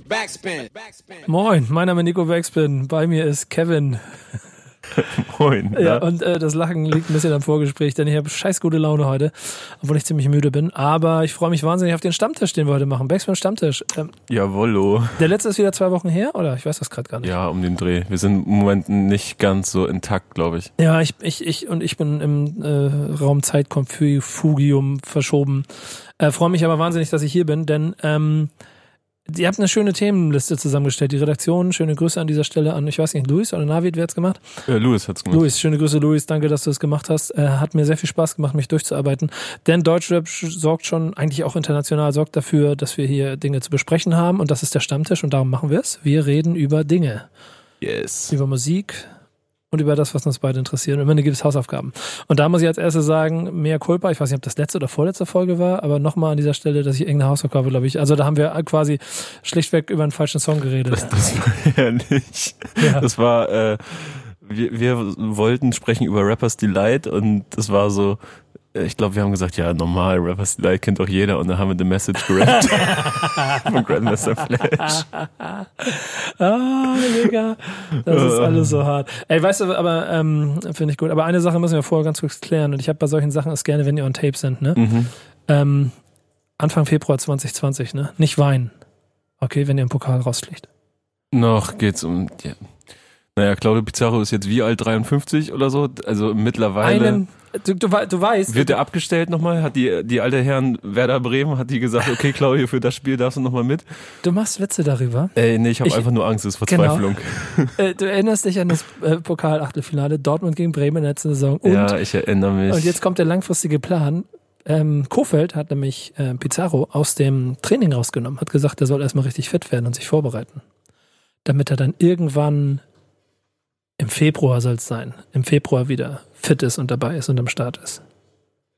Backspin. Moin, mein Name ist Nico Backspin. Bei mir ist Kevin. Moin. Ja, und äh, das Lachen liegt ein bisschen am Vorgespräch, denn ich habe scheiß gute Laune heute, obwohl ich ziemlich müde bin. Aber ich freue mich wahnsinnig auf den Stammtisch, den wir heute machen. Backspin Stammtisch. Ähm, Jawollo. der letzte ist wieder zwei Wochen her, oder? Ich weiß das gerade gar nicht. Ja, um den Dreh. Wir sind im Moment nicht ganz so intakt, glaube ich. Ja, ich, ich, ich und ich bin im äh, Raum Zeitkonfugium verschoben. Äh, freue mich aber wahnsinnig, dass ich hier bin, denn ähm, ihr habt eine schöne Themenliste zusammengestellt. Die Redaktion, schöne Grüße an dieser Stelle an, ich weiß nicht, Luis oder Navid, wer hat's gemacht? Äh, Louis hat's gemacht. Luis, schöne Grüße, Luis. Danke, dass du es gemacht hast. Äh, hat mir sehr viel Spaß gemacht, mich durchzuarbeiten. Denn Deutschrap sch- sorgt schon, eigentlich auch international, sorgt dafür, dass wir hier Dinge zu besprechen haben. Und das ist der Stammtisch und darum machen wir es. Wir reden über Dinge, Yes. über Musik und über das, was uns beide interessiert. Und am Ende gibt es Hausaufgaben. Und da muss ich als erstes sagen, mehr Culpa. Ich weiß nicht, ob das letzte oder vorletzte Folge war, aber nochmal an dieser Stelle, dass ich irgendeine Hausaufgabe, glaube ich. Also da haben wir quasi schlichtweg über einen falschen Song geredet. Das, das war herrlich. Ja. Das war, äh, wir, wir wollten sprechen über Rappers Delight und das war so, ich glaube, wir haben gesagt, ja, normal, Rappers Delight kennt doch jeder und dann haben wir The Message gerappt von Grandmaster Flash. Ah, Digga. Das ist alles so hart. Ey, weißt du, aber ähm, finde ich gut. Aber eine Sache müssen wir vorher ganz kurz klären. Und ich habe bei solchen Sachen es gerne, wenn ihr on Tape sind, ne? Mhm. Ähm, Anfang Februar 2020, ne? Nicht weinen. Okay, wenn ihr im Pokal rausfliegt. Noch geht's um, ja. naja, Claudio Pizarro ist jetzt wie alt, 53 oder so? Also mittlerweile. Einen, du, du, du weißt, Wird er abgestellt nochmal? Hat die, die alte Herren Werder Bremen, hat die gesagt, okay, Claudio, für das Spiel darfst du nochmal mit? du machst Witze darüber. Ey, nee, ich habe einfach nur Angst, es ist Genau. Verzweiflung. Äh, du erinnerst dich an das äh, Pokal-Achtelfinale Dortmund gegen Bremen in der letzten Saison. Und, ja, ich erinnere mich. und jetzt kommt der langfristige Plan. Ähm, Kofeld hat nämlich äh, Pizarro aus dem Training rausgenommen, hat gesagt, er soll erstmal richtig fit werden und sich vorbereiten. Damit er dann irgendwann im Februar soll es sein, im Februar wieder fit ist und dabei ist und am Start ist.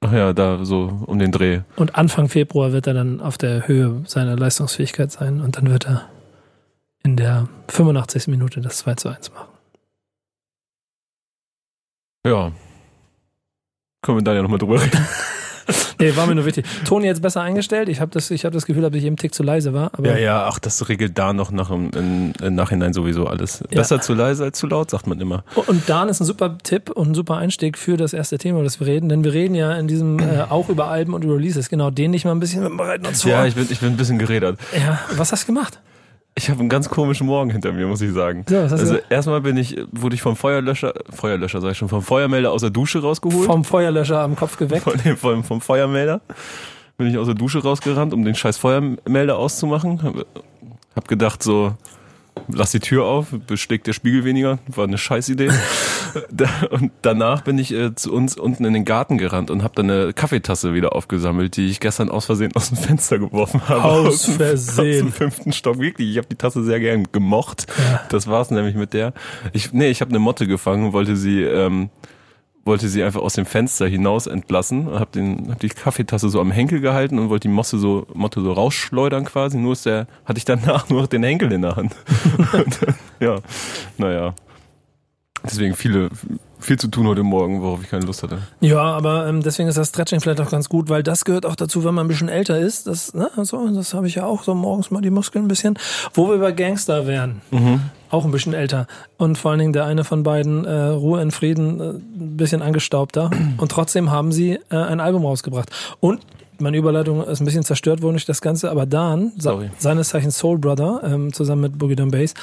Ach ja, da so um den Dreh. Und Anfang Februar wird er dann auf der Höhe seiner Leistungsfähigkeit sein und dann wird er in der 85. Minute das 2 zu 1 machen. Ja. Können wir da ja nochmal drüber reden. Nee, war mir nur wichtig. Toni jetzt besser eingestellt. Ich habe das, ich hab das Gefühl, dass ich eben Tick zu leise war. Aber Ja, ja, ach, das regelt da noch nach im, im, Nachhinein sowieso alles. Ja. Besser zu leise als zu laut, sagt man immer. Und Dan ist ein super Tipp und ein super Einstieg für das erste Thema, über das wir reden. Denn wir reden ja in diesem äh, auch über Alben und über Releases. Genau, den nicht mal ein bisschen bereiten uns vor. Ja, ich bin, ich bin ein bisschen gerädert. ja, was hast du gemacht? Ich habe einen ganz komischen Morgen hinter mir, muss ich sagen. Hast Also du erstmal bin ich, wurde ich vom Feuerlöscher, Feuerlöscher sag ich schon, vom Feuermelder aus der Dusche rausgeholt. vom Feuerlöscher am Kopf geweckt? von dem, vom, vom Feuermelder. Bin ich aus der Dusche rausgerannt, um den scheiß Feuermelder auszumachen. Hab, hab gedacht so, lass die Tür auf, beschlägt der Spiegel weniger. War eine scheiß Idee. Da- und danach bin ich äh, zu uns unten in den Garten gerannt und habe dann eine Kaffeetasse wieder aufgesammelt, die ich gestern aus Versehen aus dem Fenster geworfen habe. Aus Versehen. Aus dem fünften Stock. Wirklich, ich habe die Tasse sehr gern gemocht. Ja. Das war's nämlich mit der. Ich, nee, ich habe eine Motte gefangen, wollte sie... Ähm, wollte sie einfach aus dem Fenster hinaus entlassen, hab den, hab die Kaffeetasse so am Henkel gehalten und wollte die Mosse so, Motte so rausschleudern quasi. Nur ist der, hatte ich danach nur noch den Henkel in der Hand. und, ja, naja. Deswegen viele, viel zu tun heute Morgen, worauf ich keine Lust hatte. Ja, aber ähm, deswegen ist das Stretching vielleicht auch ganz gut, weil das gehört auch dazu, wenn man ein bisschen älter ist. Das, ne, so, das habe ich ja auch so morgens mal die Muskeln ein bisschen. Wo wir bei Gangster wären. Auch ein bisschen älter. Und vor allen Dingen der eine von beiden, äh, Ruhe in Frieden, äh, ein bisschen angestaubter. Und trotzdem haben sie äh, ein Album rausgebracht. Und meine Überleitung ist ein bisschen zerstört worden durch das Ganze, aber Dan, Sorry. seines Zeichens Soul Brother, ähm, zusammen mit Boogie Down Bass,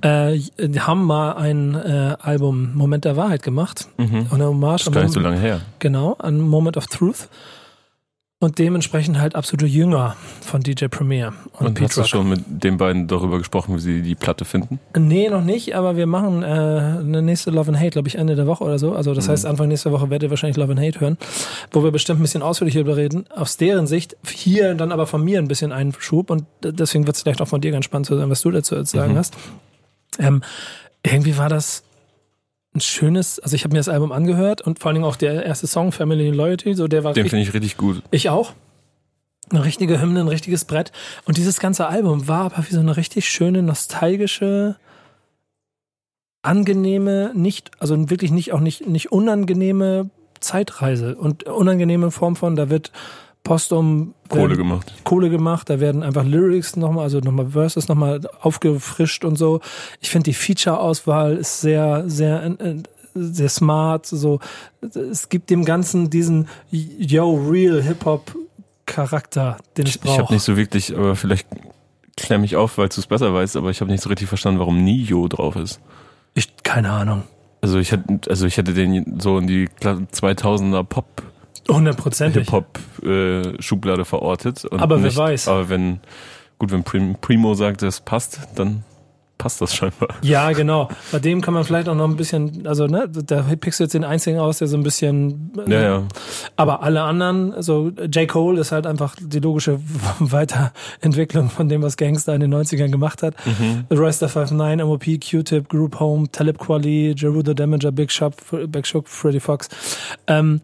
äh, die haben mal ein äh, Album Moment der Wahrheit gemacht. Und eine Hommage Mhm. Ist gar nicht so lange her. Genau, ein Moment of Truth. Und dementsprechend halt absolute Jünger von DJ Premier und, Und hast du schon mit den beiden darüber gesprochen, wie sie die Platte finden? Nee, noch nicht, aber wir machen äh, eine nächste Love and Hate, glaube ich, Ende der Woche oder so. Also das heißt, Anfang nächster Woche werdet ihr wahrscheinlich Love and Hate hören, wo wir bestimmt ein bisschen ausführlicher darüber reden. Aus deren Sicht, hier dann aber von mir ein bisschen Einschub und deswegen wird es vielleicht auch von dir ganz spannend zu sein, was du dazu zu sagen hast. Ähm, irgendwie war das ein schönes, also ich habe mir das Album angehört und vor allen Dingen auch der erste Song, Family and Loyalty, so der war Den finde ich richtig gut. ich auch. Eine richtige Hymne, ein richtiges Brett. Und dieses ganze Album war aber wie so eine richtig schöne, nostalgische, angenehme, nicht, also wirklich nicht, auch nicht, nicht unangenehme Zeitreise. Und unangenehme Form von, da wird postum Kohle gemacht. Kohle gemacht, da werden einfach Lyrics nochmal, also nochmal Verses nochmal aufgefrischt und so. Ich finde die Feature-Auswahl ist sehr, sehr, äh, sehr smart. So, es gibt dem Ganzen diesen Yo, Real Hip-Hop-Charakter, den es Ich, ich habe nicht so wirklich, aber vielleicht klär mich auf, weil du es besser weißt, aber ich habe nicht so richtig verstanden, warum Nio drauf ist. Ich, keine Ahnung. Also ich hätte, also ich hätte den so in die Kla- 2000er Pop Hundertprozentig. Hip-Hop äh, Schublade verortet. Aber wer nicht, weiß. Aber wenn, gut, wenn Prim, Primo sagt, es passt, dann passt das scheinbar. Ja, genau. Bei dem kann man vielleicht auch noch ein bisschen, also ne, da pickst du jetzt den einzigen aus, der so ein bisschen äh, Ja, ja. Aber alle anderen, also J. Cole ist halt einfach die logische Weiterentwicklung von dem, was Gangster in den 90ern gemacht hat. Mhm. Of 59, MOP, Q-Tip, Group Home, Talib Kweli, Gerudo Damager, Big Shop, Big Shock, Freddy Fox. Ähm,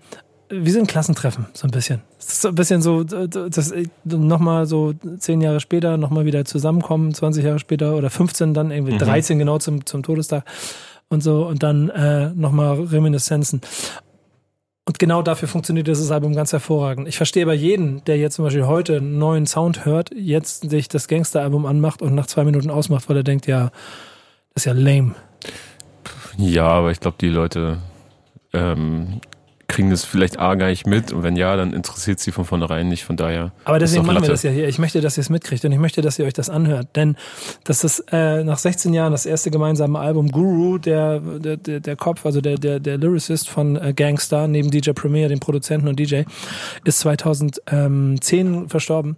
wir sind Klassentreffen, so ein bisschen. Es ist so ein bisschen so, das nochmal so zehn Jahre später nochmal wieder zusammenkommen, 20 Jahre später oder 15 dann, irgendwie Mhm. 13 genau zum, zum Todestag und so und dann äh, nochmal Reminiszenzen. Und genau dafür funktioniert dieses Album ganz hervorragend. Ich verstehe aber jeden, der jetzt zum Beispiel heute einen neuen Sound hört, jetzt sich das Gangster-Album anmacht und nach zwei Minuten ausmacht, weil er denkt, ja, das ist ja lame. Ja, aber ich glaube, die Leute ähm, kriegen das vielleicht A gar nicht mit und wenn ja, dann interessiert sie von vornherein nicht. Von daher. Aber ist deswegen machen wir das ja hier. Ich möchte, dass ihr es mitkriegt und ich möchte, dass ihr euch das anhört. Denn das ist äh, nach 16 Jahren das erste gemeinsame Album. Guru, der, der, der, der Kopf, also der, der, der Lyricist von äh, Gangstar, neben DJ Premier, dem Produzenten und DJ, ist 2010 verstorben.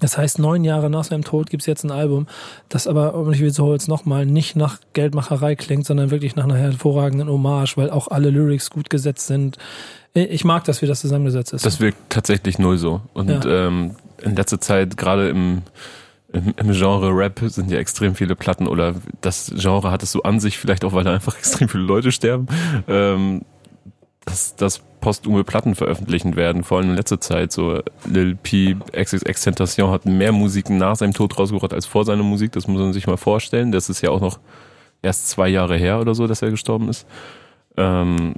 Das heißt, neun Jahre nach seinem Tod gibt's jetzt ein Album, das aber, und ich wiederhole es nochmal, nicht nach Geldmacherei klingt, sondern wirklich nach einer hervorragenden Hommage, weil auch alle Lyrics gut gesetzt sind. Ich mag das, wie das zusammengesetzt ist. Das wirkt tatsächlich null so. Und Ja. ähm, in letzter Zeit, gerade im, im, im Genre Rap, sind ja extrem viele Platten oder das Genre hat es so an sich, vielleicht auch, weil da einfach extrem viele Leute sterben, ähm, dass, dass postume Platten veröffentlichen werden, vor allem in letzter Zeit. So Lil P, XXX Tentation hat mehr Musiken nach seinem Tod rausgebracht als vor seiner Musik. Das muss man sich mal vorstellen. Das ist ja auch noch erst zwei Jahre her oder so, dass er gestorben ist. Ähm,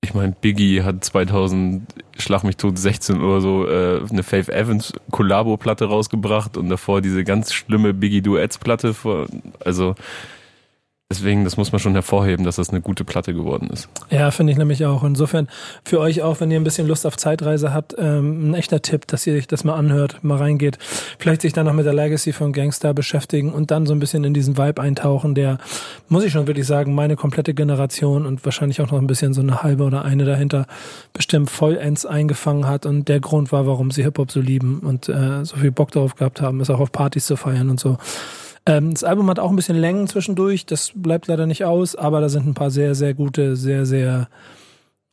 ich meine, Biggie hat 2000, schlag mich tot, 16 oder so, äh, eine Faith Evans Collabo-Platte rausgebracht und davor diese ganz schlimme Biggie Duets-Platte. Also deswegen, das muss man schon hervorheben, dass das eine gute Platte geworden ist. Ja, finde ich nämlich auch. Insofern für euch auch, wenn ihr ein bisschen Lust auf Zeitreise habt, ähm, ein echter Tipp, dass ihr euch das mal anhört, mal reingeht. Vielleicht sich dann noch mit der Legacy von Gangstar beschäftigen und dann so ein bisschen in diesen Vibe eintauchen, der, muss ich schon wirklich sagen, meine komplette Generation und wahrscheinlich auch noch ein bisschen so eine halbe oder eine dahinter bestimmt vollends eingefangen hat und der Grund war, warum sie Hip-Hop so lieben und äh, so viel Bock darauf gehabt haben, es auch auf Partys zu feiern und so. Ähm, das Album hat auch ein bisschen Längen zwischendurch, das bleibt leider nicht aus, aber da sind ein paar sehr, sehr gute, sehr, sehr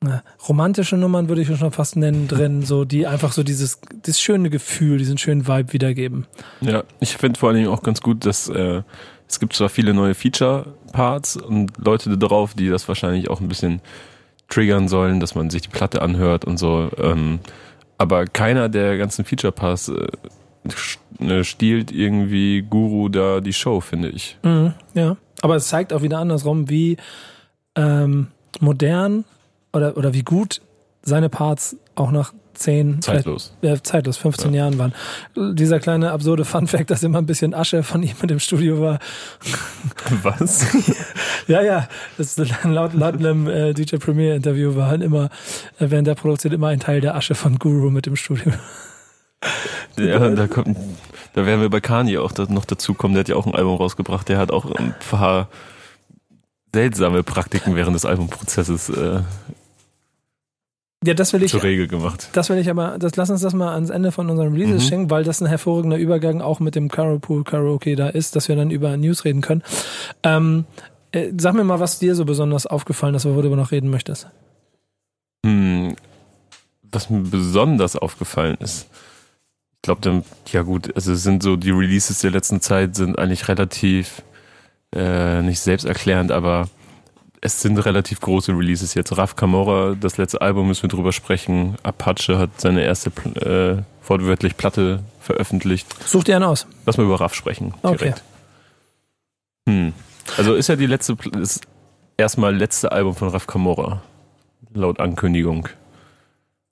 äh, romantische Nummern, würde ich schon fast nennen, drin, so die einfach so dieses, dieses schöne Gefühl, diesen schönen Vibe wiedergeben. Ja, ich finde vor allen Dingen auch ganz gut, dass äh, es gibt zwar viele neue Feature-Parts und Leute drauf, die das wahrscheinlich auch ein bisschen triggern sollen, dass man sich die Platte anhört und so. Ähm, aber keiner der ganzen Feature-Parts äh, stiehlt irgendwie Guru da die Show, finde ich. Mhm, ja, aber es zeigt auch wieder andersrum, wie ähm, modern oder, oder wie gut seine Parts auch nach 10, vielleicht Zeitlos. ja, zeitlos, 15 Jahren waren. Dieser kleine absurde Funfact, dass immer ein bisschen Asche von ihm mit im Studio war. Was? Ja, ja, das ist laut, laut einem äh, DJ Premier Interview war halt immer, äh, während der Produktion immer ein Teil der Asche von Guru mit im Studio. ja, da kommt, da werden wir bei Kanye auch noch dazu kommen. Der hat ja auch ein Album rausgebracht. Der hat auch ein paar seltsame Praktiken während des Albumprozesses äh, Ja, das will ich, zur Regel gemacht. das will ich aber, das lass uns das mal ans Ende von unserem Releases Mhm. schenken, weil das ein hervorragender Übergang auch mit dem Carpool Karaoke da ist, dass wir dann über News reden können. Ähm, äh, sag mir mal, was dir so besonders aufgefallen ist, worüber du noch reden möchtest. Hm, was mir besonders aufgefallen ist, glaube, dann, ja gut, also es sind so die Releases der letzten Zeit sind eigentlich relativ äh, nicht selbsterklärend, aber es sind relativ große Releases jetzt. Raf Camora, das letzte Album müssen wir drüber sprechen. Apache hat seine erste äh, wortwörtlich Platte veröffentlicht. Such dir einen aus. Lass mal über Raff sprechen. Okay. Direkt. Hm. Also ist ja die letzte, ist erstmal letzte Album von Raf Camora. Laut Ankündigung.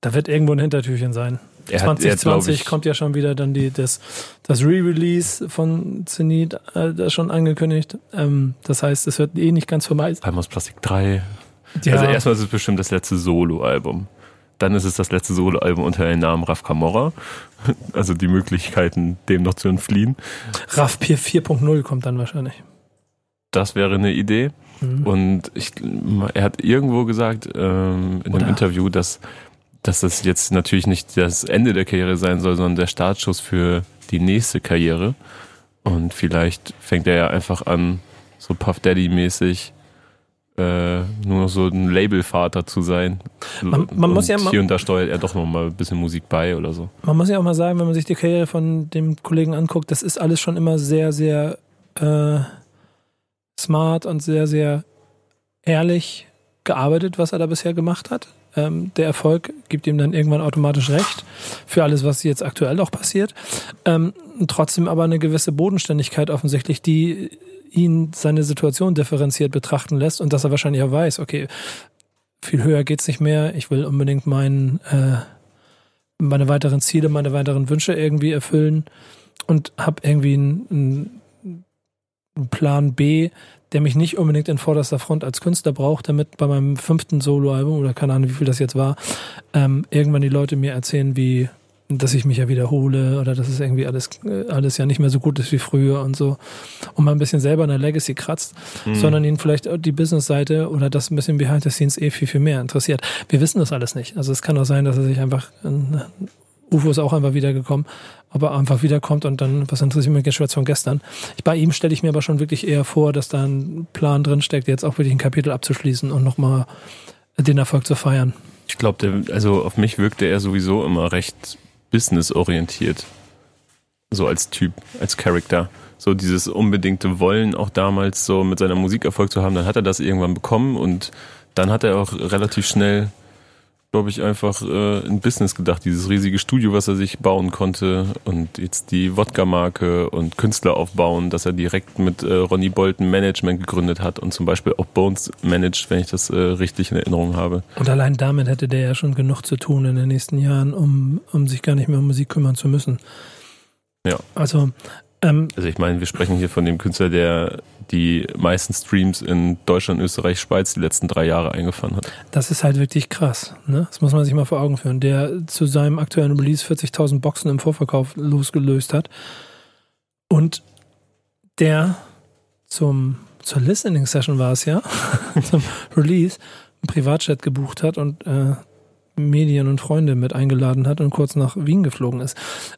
Da wird irgendwo ein Hintertürchen sein. Er hat- er hat, 2020 glaub ich- kommt ja schon wieder dann die, das, das Re-Release von Zenit äh, das schon angekündigt. Ähm, das heißt, es wird eh nicht ganz vorbei. Palm aus Plastik 3. Ja, Also erstmal ist es bestimmt das letzte Solo-Album. Dann ist es das letzte Solo-Album unter dem Namen Raf Camorra. Also die Möglichkeiten, dem noch zu entfliehen. RAF 4.0 kommt dann wahrscheinlich. Das wäre eine Idee. Mhm. Und ich, er hat irgendwo gesagt ähm, in Oder- einem Interview, dass, dass das jetzt natürlich nicht das Ende der Karriere sein soll, sondern der Startschuss für die nächste Karriere. Und vielleicht fängt er ja einfach an, so Puff Daddy-mäßig äh, nur noch so ein Labelvater zu sein. Man- man muss Und ja mal- hier und da steuert er doch noch mal ein bisschen Musik bei oder so. Man muss ja auch mal sagen, wenn man sich die Karriere von dem Kollegen anguckt, das ist alles schon immer sehr, sehr äh, smart und sehr, sehr ehrlich gearbeitet, was er da bisher gemacht hat. Ähm, der Erfolg gibt ihm dann irgendwann automatisch recht für alles, was jetzt aktuell auch passiert. Ähm, trotzdem aber eine gewisse Bodenständigkeit offensichtlich, die ihn seine Situation differenziert betrachten lässt und dass er wahrscheinlich auch weiß, okay, viel höher geht's nicht mehr. Ich will unbedingt meinen äh, meine weiteren Ziele, meine weiteren Wünsche irgendwie erfüllen und habe irgendwie einen, einen Plan B, der mich nicht unbedingt in vorderster Front als Künstler braucht, damit bei meinem fünften Soloalbum oder keine Ahnung, wie viel das jetzt war, ähm, irgendwann die Leute mir erzählen, wie dass ich mich ja wiederhole oder dass es irgendwie alles, äh, alles ja nicht mehr so gut ist wie früher und so. Und mal ein bisschen selber an der Legacy kratzt, Mhm. sondern ihn vielleicht die Business-Seite oder das ein bisschen behind the scenes eh viel, viel mehr interessiert. Wir wissen das alles nicht. Also es kann auch sein, dass er sich einfach, äh, UFO ist auch einfach wiedergekommen, aber einfach wiederkommt und dann, was interessiert mich Geschwätz von gestern. Ich, bei ihm stelle ich mir aber schon wirklich eher vor, dass da ein Plan drin steckt, jetzt auch wirklich ein Kapitel abzuschließen und nochmal den Erfolg zu feiern. Ich glaube, also auf mich wirkte er sowieso immer recht businessorientiert. So als Typ, als Charakter. So dieses unbedingte Wollen auch damals so mit seiner Musik Erfolg zu haben, dann hat er das irgendwann bekommen und dann hat er auch relativ schnell, glaube ich, einfach äh, in Business gedacht. Dieses riesige Studio, was er sich bauen konnte und jetzt die Wodka-Marke und Künstler aufbauen, dass er direkt mit äh, Ronnie Bolton Management gegründet hat und zum Beispiel auch Bones managt, wenn ich das äh, richtig in Erinnerung habe. Und allein damit hätte der ja schon genug zu tun in den nächsten Jahren, um, um sich gar nicht mehr um Musik kümmern zu müssen. Ja. Also, ähm, Also ich meine, wir sprechen hier von dem Künstler, der die meisten Streams in Deutschland, Österreich, Schweiz die letzten drei Jahre eingefahren hat. das ist halt wirklich krass. Ne? Das muss man sich mal vor Augen führen. Der zu seinem aktuellen Release 40.000 Boxen im Vorverkauf losgelöst hat. Und der zum, zur Listening Session war es ja, zum Release, einen Privatchat gebucht hat und äh, Medien und Freunde mit eingeladen hat und kurz nach Wien geflogen ist.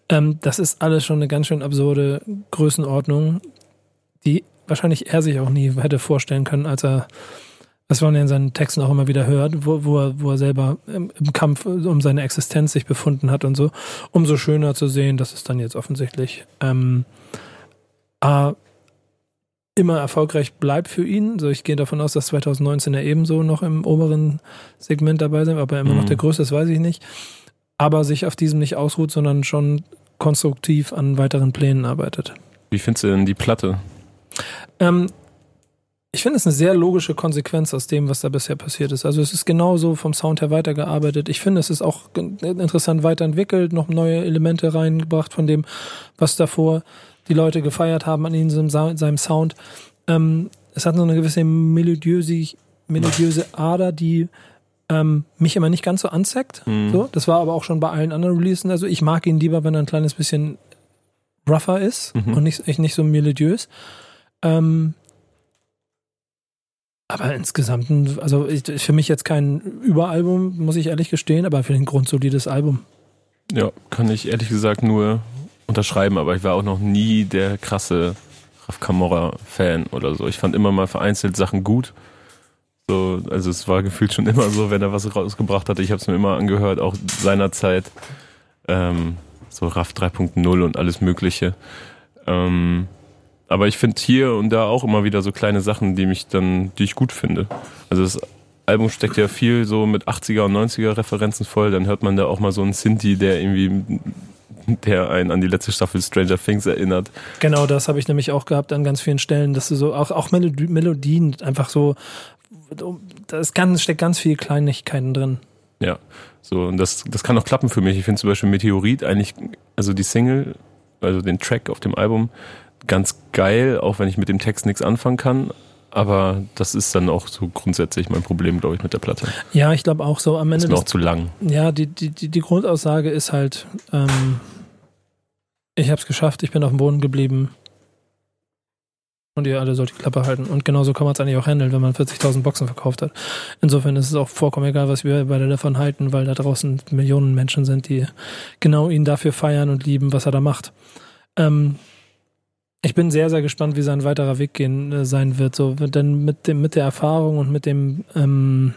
Ähm, das ist alles schon eine ganz schön absurde Größenordnung, die wahrscheinlich er sich auch nie hätte vorstellen können, als er, was man ja in seinen Texten auch immer wieder hört, wo, wo, er, wo er selber im, im Kampf um seine Existenz sich befunden hat und so. Umso schöner zu sehen, dass es dann jetzt offensichtlich ähm, A, immer erfolgreich bleibt für ihn. Also ich gehe davon aus, dass 2019 er ebenso noch im oberen Segment dabei sein, ob er immer noch Mhm. der Größte ist, weiß ich nicht. Aber sich auf diesem nicht ausruht, sondern schon konstruktiv an weiteren Plänen arbeitet. Wie findest du denn die Platte? Ähm, ich finde es eine sehr logische Konsequenz aus dem, was da bisher passiert ist. Also es ist genauso vom Sound her weitergearbeitet. Ich finde, es ist auch interessant weiterentwickelt, noch neue Elemente reingebracht von dem, was davor die Leute gefeiert haben an ihm, seinem Sound. Ähm, es hat so eine gewisse melodiöse, melodiöse Ader, die ähm, mich immer nicht ganz so anzeigt. Mhm. So, das war aber auch schon bei allen anderen Releasen. Also ich mag ihn lieber, wenn er ein kleines bisschen rougher ist Mhm. und nicht, nicht so melodiös. Ähm, aber insgesamt, also ich, für mich jetzt kein Überalbum, muss ich ehrlich gestehen, aber für ein grundsolides Album. Ja, kann ich ehrlich gesagt nur unterschreiben, aber ich war auch noch nie der krasse Raf Camorra-Fan oder so. Ich fand immer mal vereinzelt Sachen gut. So, also es war gefühlt schon immer so, wenn er was rausgebracht hatte. Ich habe es mir immer angehört, auch seinerzeit. Ähm, so RAF 3.0 und alles Mögliche. Ähm, aber ich finde hier und da auch immer wieder so kleine Sachen, die mich dann, die ich gut finde. Also das Album steckt ja viel so mit 80er und 90er Referenzen voll. Dann hört man da auch mal so einen Sinti, der irgendwie, der einen an die letzte Staffel Stranger Things erinnert. Genau das habe ich nämlich auch gehabt an ganz vielen Stellen, dass du so auch, auch Melodie, Melodien einfach so, da ist ganz, steckt ganz viel Kleinigkeiten drin. Ja, so und das, das kann auch klappen für mich. Ich finde zum Beispiel Meteorit eigentlich, also die Single, also den Track auf dem Album, ganz geil, auch wenn ich mit dem Text nichts anfangen kann. Aber das ist dann auch so grundsätzlich mein Problem, glaube ich, mit der Platte. Ja, ich glaube auch so am Ende. Ist mir auch zu lang. Ja, die, die, die, die Grundaussage ist halt, ähm, ich habe es geschafft, ich bin auf dem Boden geblieben. Und ihr alle sollt die Klappe halten. Und genauso kann man es eigentlich auch handeln, wenn man 40.000 Boxen verkauft hat. Insofern ist es auch vollkommen egal, was wir beide davon halten, weil da draußen Millionen Menschen sind, die genau ihn dafür feiern und lieben, was er da macht. Ähm, ich bin sehr, sehr gespannt, wie sein weiterer Weg gehen äh, sein wird. So, denn mit dem, mit der Erfahrung und mit dem ähm,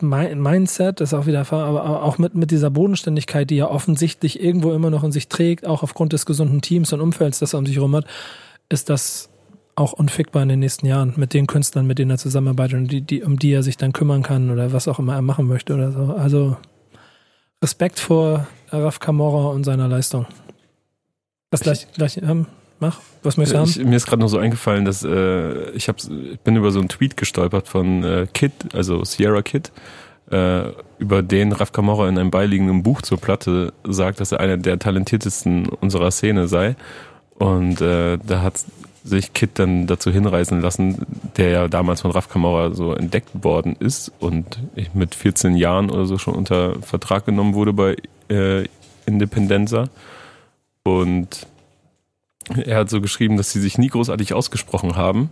Mindset, das ist auch wieder aber auch mit, mit dieser Bodenständigkeit, die er offensichtlich irgendwo immer noch in sich trägt, auch aufgrund des gesunden Teams und Umfelds, das er um sich herum hat, ist das auch unfickbar in den nächsten Jahren mit den Künstlern, mit denen er zusammenarbeitet und die, die, um die er sich dann kümmern kann oder was auch immer er machen möchte oder so. Also Respekt vor Raf Kamora und seiner Leistung. Was gleich, gleich ähm, mach, was möchtest du haben? Ich, mir ist gerade noch so eingefallen, dass äh, ich, hab, ich bin über so einen Tweet gestolpert von äh, Kid, also Sierra Kid, äh, über den Raf Kamora in einem beiliegenden Buch zur Platte sagt, dass er einer der talentiertesten unserer Szene sei. Und äh, da hat sich Kid dann dazu hinreißen lassen, der ja damals von Raf Kamora so entdeckt worden ist und ich mit 14 Jahren oder so schon unter Vertrag genommen wurde bei äh, Independenza. Und er hat so geschrieben, dass sie sich nie großartig ausgesprochen haben,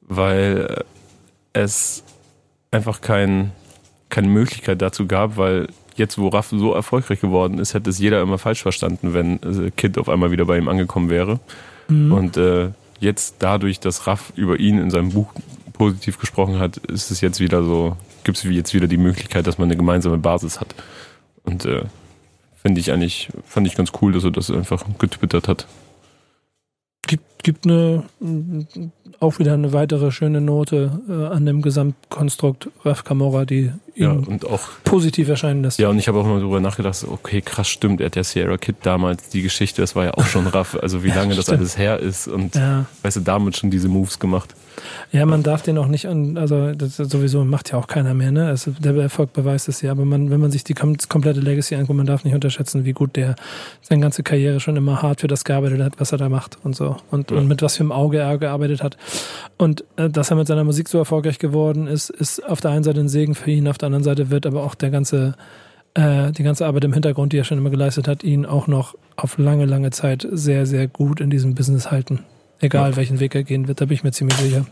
weil es einfach kein, keine Möglichkeit dazu gab, weil jetzt, wo Raff so erfolgreich geworden ist, hätte es jeder immer falsch verstanden, wenn äh, Kid auf einmal wieder bei ihm angekommen wäre. Mhm. Und äh, jetzt dadurch, dass Raff über ihn in seinem Buch positiv gesprochen hat, ist es jetzt wieder so, gibt es jetzt wieder die Möglichkeit, dass man eine gemeinsame Basis hat. Und äh, finde ich eigentlich, fand ich ganz cool, dass er das einfach getwittert hat gibt, gibt eine, auch wieder eine weitere schöne Note äh, an dem Gesamtkonstrukt Raf Camora, die ja, und auch positiv erscheinen lässt. Ja, und ich habe auch mal darüber nachgedacht, okay, krass, stimmt, er hat ja Sierra Kid damals, die Geschichte, das war ja auch schon Raff, also wie lange das alles her ist und ja. weißt du, damit schon diese Moves gemacht. Ja, man darf den auch nicht an, also das sowieso macht ja auch keiner mehr, ne? Also der Erfolg beweist es ja, aber man, wenn man sich die komplette Legacy anguckt, man darf nicht unterschätzen, wie gut der seine ganze Karriere schon immer hart für das gearbeitet hat, was er da macht und so. Und, ja. und mit was für einem Auge er gearbeitet hat. Und äh, dass er mit seiner Musik so erfolgreich geworden ist, ist auf der einen Seite ein Segen für ihn, auf der anderen Seite wird aber auch der ganze äh, die ganze Arbeit im Hintergrund, die er schon immer geleistet hat, ihn auch noch auf lange, lange Zeit sehr, sehr gut in diesem Business halten. Egal, ja. welchen Weg er gehen wird, da bin ich mir ziemlich sicher.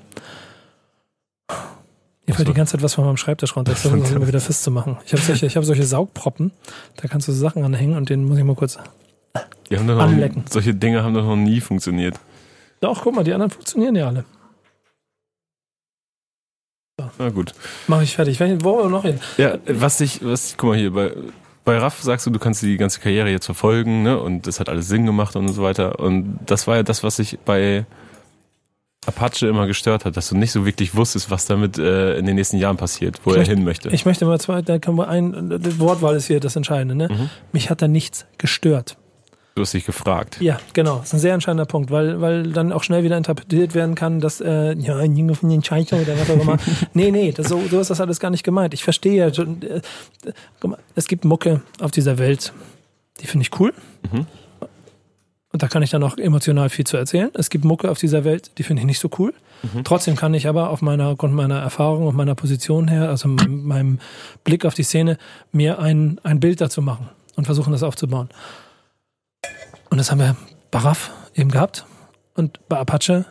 Hier fällt die ganze Zeit was von meinem Schreibtisch runter. Ich versuche das immer wieder festzumachen. Ich habe solche, hab solche Saugproppen, da kannst du Sachen anhängen und den muss ich mal kurz die haben doch anlecken. Noch, solche Dinge haben doch noch nie funktioniert. Doch, guck mal, die anderen funktionieren ja alle. So. Na gut. Mach ich fertig. Wo noch hin? Ja, was ich, was, guck mal hier, bei, bei Raff sagst du, du kannst die ganze Karriere jetzt verfolgen, ne? Und das hat alles Sinn gemacht und so weiter. Und das war ja das, was ich bei Apache immer gestört hat, dass du nicht so wirklich wusstest, was damit äh, in den nächsten Jahren passiert, wo ich er möchte, hin möchte. Ich möchte mal zwei, da kann man ein, das Wortwahl ist hier das Entscheidende, ne? Mhm. Mich hat da nichts gestört. Du hast dich gefragt. Ja, genau. Das ist ein sehr entscheidender Punkt, weil, weil dann auch schnell wieder interpretiert werden kann, dass, äh, ja, ein Junge von den Scheicher oder was auch immer. nee, nee, das, so, so ist das alles gar nicht gemeint. Ich verstehe ja, äh, es gibt Mucke auf dieser Welt, die finde ich cool. Mhm. Und da kann ich dann auch emotional viel zu erzählen. Es gibt Mucke auf dieser Welt, die finde ich nicht so cool. Mhm. Trotzdem kann ich aber auf meiner, aufgrund meiner Erfahrung und meiner Position her, also meinem, meinem Blick auf die Szene, mir ein, ein Bild dazu machen und versuchen, das aufzubauen. Und das haben wir bei RAF eben gehabt. Und bei Apache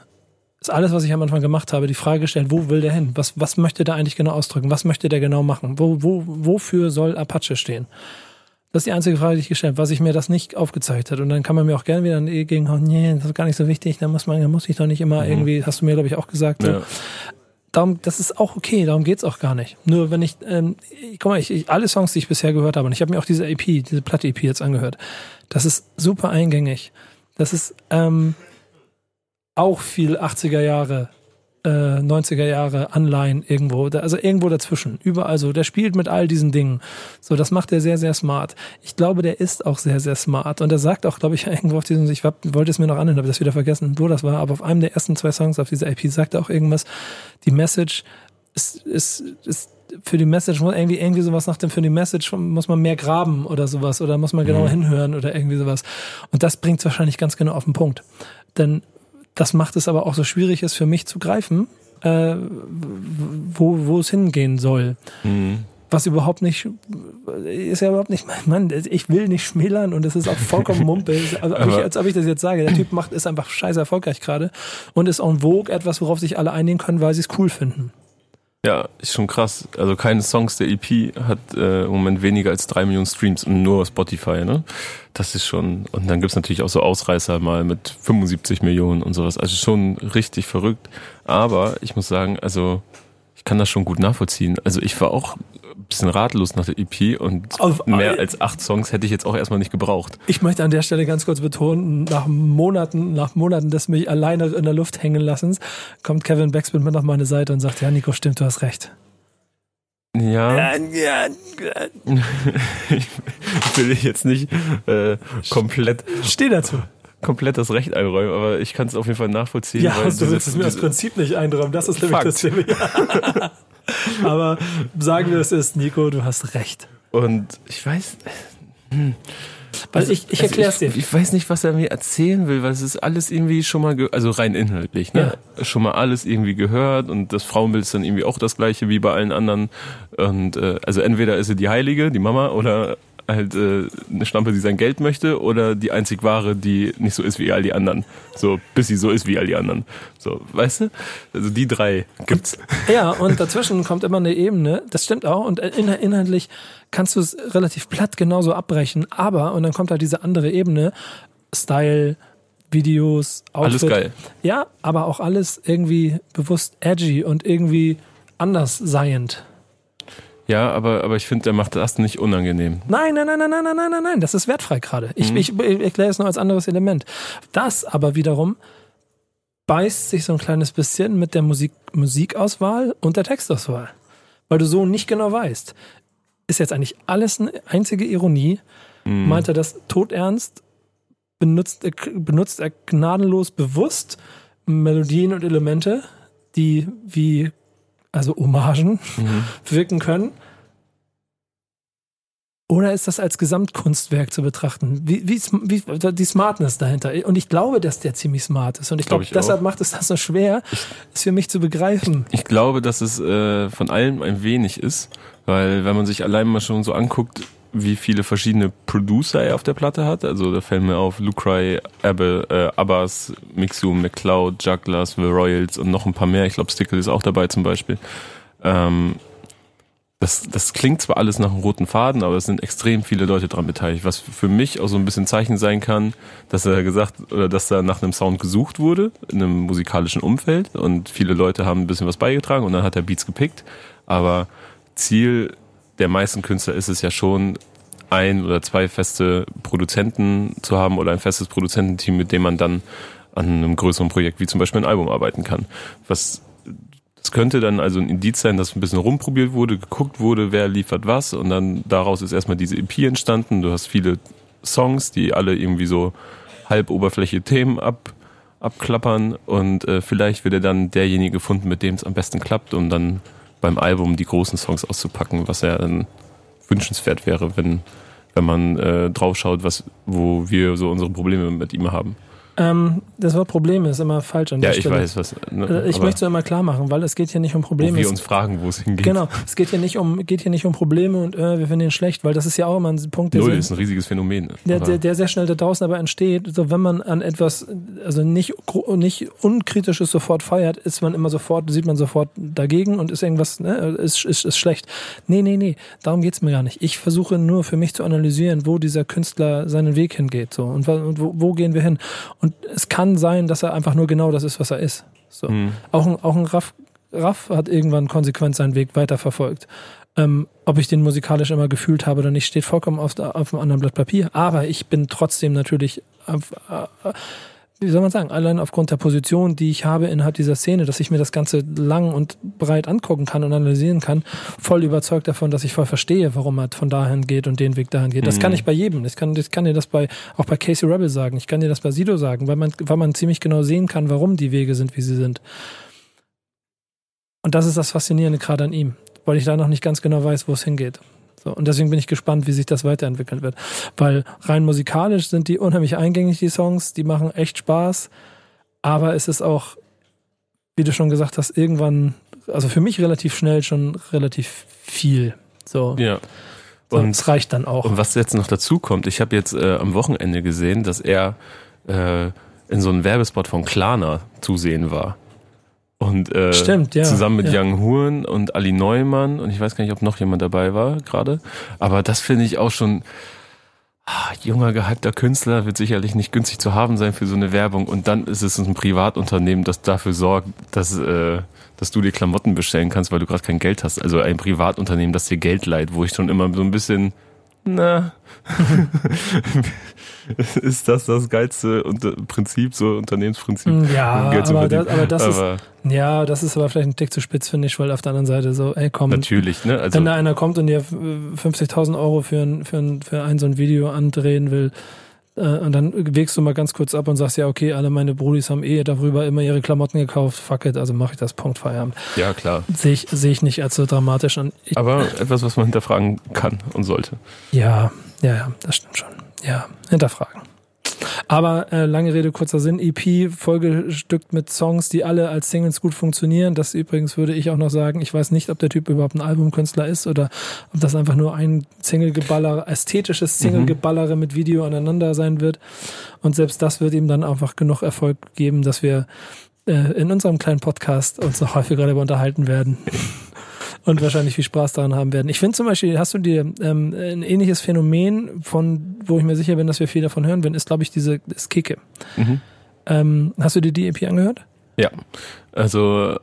ist alles, was ich am Anfang gemacht habe, die Frage gestellt, wo will der hin? Was, was möchte der eigentlich genau ausdrücken? Was möchte der genau machen? Wo, wo, wofür soll Apache stehen? Das ist die einzige Frage, die ich gestellt habe, was ich mir das nicht aufgezeigt hat. Und dann kann man mir auch gerne wieder eh gegenhauen, nee, das ist gar nicht so wichtig, da muss man, da muss ich doch nicht immer mhm. irgendwie, hast du mir, glaube ich, auch gesagt. So. Darum, das ist auch okay, darum geht's auch gar nicht. Nur wenn ich, ähm, guck mal, ich, ich, alle Songs, die ich bisher gehört habe, und ich habe mir auch diese EP, diese Platte-EP jetzt angehört, das ist super eingängig. Das ist ähm, auch viel 80er Jahre, äh, 90er Jahre Anleihen irgendwo, also irgendwo dazwischen, überall so. Der spielt mit all diesen Dingen. So, das macht er sehr, sehr smart. Ich glaube, der ist auch sehr, sehr smart. Und er sagt auch, glaube ich, irgendwo auf diesem, ich wollte es mir noch anhören, habe das wieder vergessen, wo das war, aber auf einem der ersten zwei Songs auf dieser IP sagt er auch irgendwas, die Message, ist, ist, ist für die Message muss irgendwie irgendwie sowas nach dem für die Message muss man mehr graben oder sowas oder muss man genauer Mhm. hinhören oder irgendwie sowas. Und das bringt es wahrscheinlich ganz genau auf den Punkt. Denn das macht es aber auch so schwierig, es für mich zu greifen, äh, wo, wo es hingehen soll. Mhm. Was überhaupt nicht, ist ja überhaupt nicht, Mann, ich will nicht schmälern und es ist auch vollkommen Mumpe. Also, ob ich, Aber- als ob ich das jetzt sage. Der Typ macht, ist einfach scheiße erfolgreich gerade und ist en vogue etwas, worauf sich alle einigen können, weil sie es cool finden. Ja, ist schon krass. Also keine Songs der EP hat äh, im Moment weniger als drei Millionen Streams und nur Spotify, ne? Das ist schon. Und dann gibt's natürlich auch so Ausreißer mal mit 75 Millionen und sowas. Also schon richtig verrückt. Aber ich muss sagen, also ich kann das schon gut nachvollziehen. Also ich war auch bisschen ratlos nach der EP und Auf- mehr als acht Songs hätte ich jetzt auch erstmal nicht gebraucht. Ich möchte an der Stelle ganz kurz betonen, nach Monaten, nach Monaten des mich alleine in der Luft hängen lassens, kommt Kevin Backspin mit auf meine Seite und sagt, ja, Nico, stimmt, du hast recht. Ja, ich will jetzt nicht äh, komplett Steh dazu. komplett das Recht einräumen, aber ich kann es auf jeden Fall nachvollziehen. Ja, weil du willst es mir das Prinzip nicht einräumen, das ist nämlich Fakt. das Thema. Ja. Aber sagen wir es ist, Nico, du hast recht. Und ich weiß, Weil ich, ich also erkläre es dir. ich, weiß nicht, was er mir erzählen will, weil es ist alles irgendwie schon mal, also rein inhaltlich, ne? Schon mal alles irgendwie gehört und das Frauenbild ist dann irgendwie auch das gleiche wie bei allen anderen. Und äh, also entweder ist sie die Heilige, die Mama, oder halt äh, eine Schlampe, die sein Geld möchte, oder die einzig wahre, die nicht so ist wie all die anderen. So, bis sie so ist wie all die anderen. So, weißt du? Also die drei gibt's. Ja, und dazwischen kommt immer eine Ebene, das stimmt auch, und in, inhaltlich kannst du es relativ platt genauso abbrechen, aber, und dann kommt halt diese andere Ebene, Style, Videos, Outfit. Alles geil. Ja, aber auch alles irgendwie bewusst edgy und irgendwie anders seiend. Ja, aber, aber ich finde, der macht das nicht unangenehm. Nein, nein, nein, nein, nein, nein, nein, nein, das ist wertfrei gerade. Ich, mhm. ich, ich erkläre es nur als anderes Element. Das aber wiederum beißt sich so ein kleines bisschen mit der Musik, Musikauswahl und der Textauswahl. Weil du so nicht genau weißt. Ist jetzt eigentlich alles eine einzige Ironie? Mhm. Meint er das todernst? Benutzt, benutzt er gnadenlos bewusst Melodien und Elemente, die wie also Hommagen, wirken können? Oder ist das als Gesamtkunstwerk zu betrachten? Wie, wie, wie die Smartness dahinter? Und ich glaube, dass der ziemlich smart ist. Und ich Glaub glaube, ich deshalb auch. macht es das so schwer, es für mich zu begreifen. Ich glaube, dass es äh, von allem ein wenig ist, weil wenn man sich allein mal schon so anguckt, wie viele verschiedene Producer er auf der Platte hat, also da fällt mir auf Lucry, Abbe, äh, Abbas, Mixu, McCloud, Jugglers, The Royals und noch ein paar mehr. Ich glaube, Stickle ist auch dabei zum Beispiel. Ähm, das, das klingt zwar alles nach einem roten Faden, aber es sind extrem viele Leute dran beteiligt, was für mich auch so ein bisschen Zeichen sein kann, dass er gesagt oder dass da nach einem Sound gesucht wurde in einem musikalischen Umfeld und viele Leute haben ein bisschen was beigetragen und dann hat er Beats gepickt. Aber Ziel der meisten Künstler ist es ja schon, ein oder zwei feste Produzenten zu haben oder ein festes Produzententeam, mit dem man dann an einem größeren Projekt wie zum Beispiel ein Album arbeiten kann. Was das könnte dann also ein Indiz sein, dass ein bisschen rumprobiert wurde, geguckt wurde, wer liefert was und dann daraus ist erstmal diese EP entstanden. Du hast viele Songs, die alle irgendwie so halb oberflächliche Themen ab, abklappern und äh, vielleicht wird er dann derjenige gefunden, mit dem es am besten klappt, um dann beim Album die großen Songs auszupacken, was ja dann wünschenswert wäre, wenn, wenn man äh, draufschaut, was, wo wir so unsere Probleme mit ihm haben. Ähm, das Wort Probleme ist immer falsch an Ja, der ich Stelle. weiß, was. Ne, Äh, Ich möchte es immer klar machen, weil es geht hier nicht um wo Probleme. wir Es- uns fragen, wo es hingeht. Genau, es geht hier nicht um, geht hier nicht um Probleme und äh, wir finden ihn schlecht, weil das ist ja auch immer ein Punkt, der, Null sehr, ist ein riesiges Phänomen. der, aber- der, der sehr schnell da draußen aber entsteht. So, wenn man an etwas, also nicht, nicht unkritisches sofort feiert, ist man immer sofort, sieht man sofort dagegen und ist irgendwas, ne, ist, ist, ist schlecht. Nee, nee, nee, darum geht's mir gar nicht. Ich versuche nur für mich zu analysieren, wo dieser Künstler seinen Weg hingeht, so, und, und wo, wo gehen wir hin. Und es kann sein, dass er einfach nur genau das ist, was er ist. So. Hm. Auch ein, auch ein Raff, Raff hat irgendwann konsequent seinen Weg weiterverfolgt. Ähm, ob ich den musikalisch immer gefühlt habe oder nicht, steht vollkommen auf, auf einem anderen Blatt Papier. Aber ich bin trotzdem natürlich, auf, äh, wie soll man sagen, allein aufgrund der Position, die ich habe innerhalb dieser Szene, dass ich mir das Ganze lang und breit angucken kann und analysieren kann, voll überzeugt davon, dass ich voll verstehe, warum er von dahin geht und den Weg dahin geht. Das Mhm. kann ich bei jedem. Ich kann, ich kann dir das bei, auch bei Casey Rebel sagen. Ich kann dir das bei Sido sagen, weil man, weil man ziemlich genau sehen kann, warum die Wege sind, wie sie sind. Und das ist das Faszinierende gerade an ihm, weil ich da noch nicht ganz genau weiß, wo es hingeht. So, und deswegen bin ich gespannt, wie sich das weiterentwickeln wird. Weil rein musikalisch sind die unheimlich eingängig, die Songs, die machen echt Spaß. Aber es ist auch, wie du schon gesagt hast, irgendwann, also für mich relativ schnell schon relativ viel. So. Ja. So, Und- es reicht dann auch. Und was jetzt noch dazu kommt, ich habe jetzt äh, am Wochenende gesehen, dass er äh, in so einem Werbespot von Klarna zu sehen war. Und äh, Stimmt, ja, zusammen mit ja. Young Huren und Ali Neumann und ich weiß gar nicht, ob noch jemand dabei war gerade. Aber das finde ich auch schon ah, junger gehypter Künstler wird sicherlich nicht günstig zu haben sein für so eine Werbung. Und dann ist es ein Privatunternehmen, das dafür sorgt, dass äh, dass du dir Klamotten bestellen kannst, weil du gerade kein Geld hast. Also ein Privatunternehmen, das dir Geld leiht, wo ich schon immer so ein bisschen na, ist das das geilste Unter Prinzip, so Unternehmensprinzip? Mm, Ja, um aber das- aber das ist- aber Ja, das ist aber vielleicht ein Tick zu spitz, finde ich, weil auf der anderen Seite so, ey, komm, natürlich, ne? Also wenn da einer kommt und dir äh, 50.000 Euro für ein, für, ein, für ein so ein Video andrehen will, und dann wägst du mal ganz kurz ab und sagst, ja, okay, alle meine Brudis haben eh darüber immer ihre Klamotten gekauft, fuck it, also mache ich das, Punkt, Feierabend. ja klar. Sehe ich, sehe ich nicht als so dramatisch an. Ich, Aber etwas, was man hinterfragen kann und sollte. ja, ja, ja, das stimmt schon. Ja, hinterfragen. Aber äh, lange Rede, kurzer Sinn, EP vollgestückt mit Songs, die alle als Singles gut funktionieren. Das übrigens würde ich auch noch sagen. Ich weiß nicht, ob der Typ überhaupt ein Albumkünstler ist oder ob das einfach nur ein Single-Geballer, ästhetisches Single-Geballere mit Video aneinander sein wird. Und selbst das wird ihm dann einfach genug Erfolg geben, dass wir äh, in unserem kleinen Podcast uns noch häufiger darüber unterhalten werden. Und wahrscheinlich viel Spaß daran haben werden. Ich finde zum Beispiel, hast du dir ähm, ein ähnliches Phänomen, von wo ich mir sicher bin, dass wir viel davon hören werden, ist, glaube ich, diese das Kicke. Mhm. Ähm, hast du dir die EP angehört? Ja, also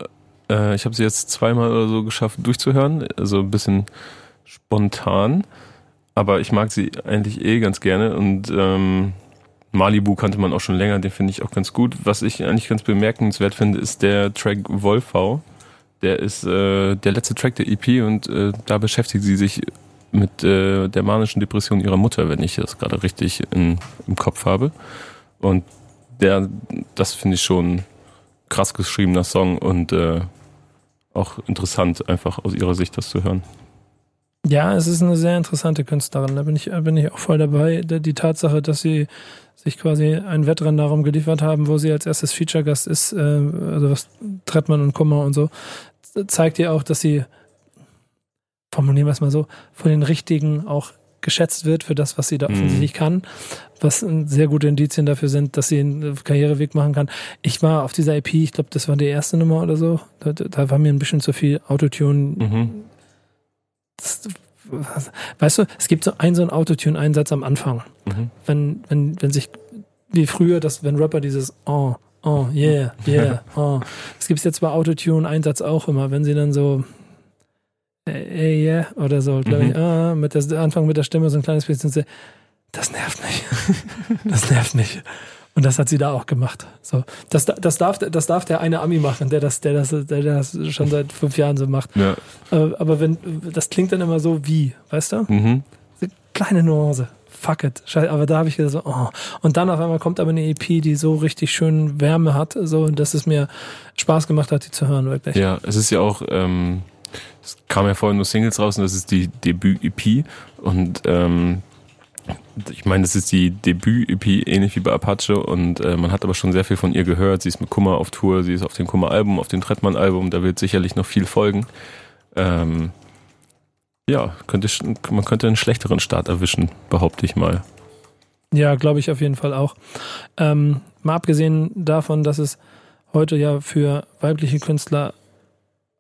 äh, ich habe sie jetzt zweimal oder so geschafft durchzuhören, also ein bisschen spontan, aber ich mag sie eigentlich eh ganz gerne und ähm, Malibu kannte man auch schon länger, den finde ich auch ganz gut. Was ich eigentlich ganz bemerkenswert finde, ist der Track Wolfau. Der ist äh, der letzte Track der EP und äh, da beschäftigt sie sich mit äh, der manischen Depression ihrer Mutter, wenn ich das gerade richtig in, im Kopf habe. Und der, das finde ich schon krass geschriebener Song und äh, auch interessant, einfach aus ihrer Sicht das zu hören. Ja, es ist eine sehr interessante Künstlerin. Da bin ich, da bin ich auch voll dabei. Die die Tatsache, dass sie sich quasi ein Wettrennen darum geliefert haben, wo sie als erstes Feature-Gast ist, äh, also was Trettmann und Kummer und so, zeigt ihr auch, dass sie, formulieren wir es mal so, von den Richtigen auch geschätzt wird für das, was sie da Mhm. offensichtlich kann, was sehr gute Indizien dafür sind, dass sie einen Karriereweg machen kann. Ich war auf dieser EP, ich glaube, das war die erste Nummer oder so, da, da war mir ein bisschen zu viel Autotune, Mhm. das, weißt du, es gibt so einen so einen Autotune-Einsatz am Anfang, Mhm. wenn, wenn, wenn sich, wie früher, das, wenn Rapper dieses Oh, oh, yeah, yeah, oh. Es gibt jetzt bei Autotune-Einsatz auch immer, wenn sie dann so ey, yeah, oder so, glaube ich, Mhm. ah, mit der Anfang mit der Stimme so ein kleines bisschen, das nervt mich. das nervt mich. Und das hat sie da auch gemacht. So, das, das, darf, das darf der eine Ami machen, der das, der das, der das schon seit fünf Jahren so macht. Ja. Aber, aber wenn, das klingt dann immer so wie, weißt du? Mhm. So kleine Nuance. Fuck it. Aber da habe ich gedacht, so, oh. Und dann auf einmal kommt aber eine EP, die so richtig schön Wärme hat, so, dass es mir Spaß gemacht hat, die zu hören, wirklich. Ja, es ist ja auch, ähm, es kam ja vorhin nur Singles raus und das ist die Debüt-EP und ähm, ich meine, das ist die Debüt-EP, ähnlich wie bei Apache und äh, man hat aber schon sehr viel von ihr gehört. Sie ist mit Kummer auf Tour, sie ist auf dem Kummer-Album, auf dem Trettmann-Album, da wird sicherlich noch viel folgen. Ähm, ja, könnte, man könnte einen schlechteren Start erwischen, behaupte ich mal. Ja, glaube ich auf jeden Fall auch. Ähm, mal abgesehen davon, dass es heute ja für weibliche Künstler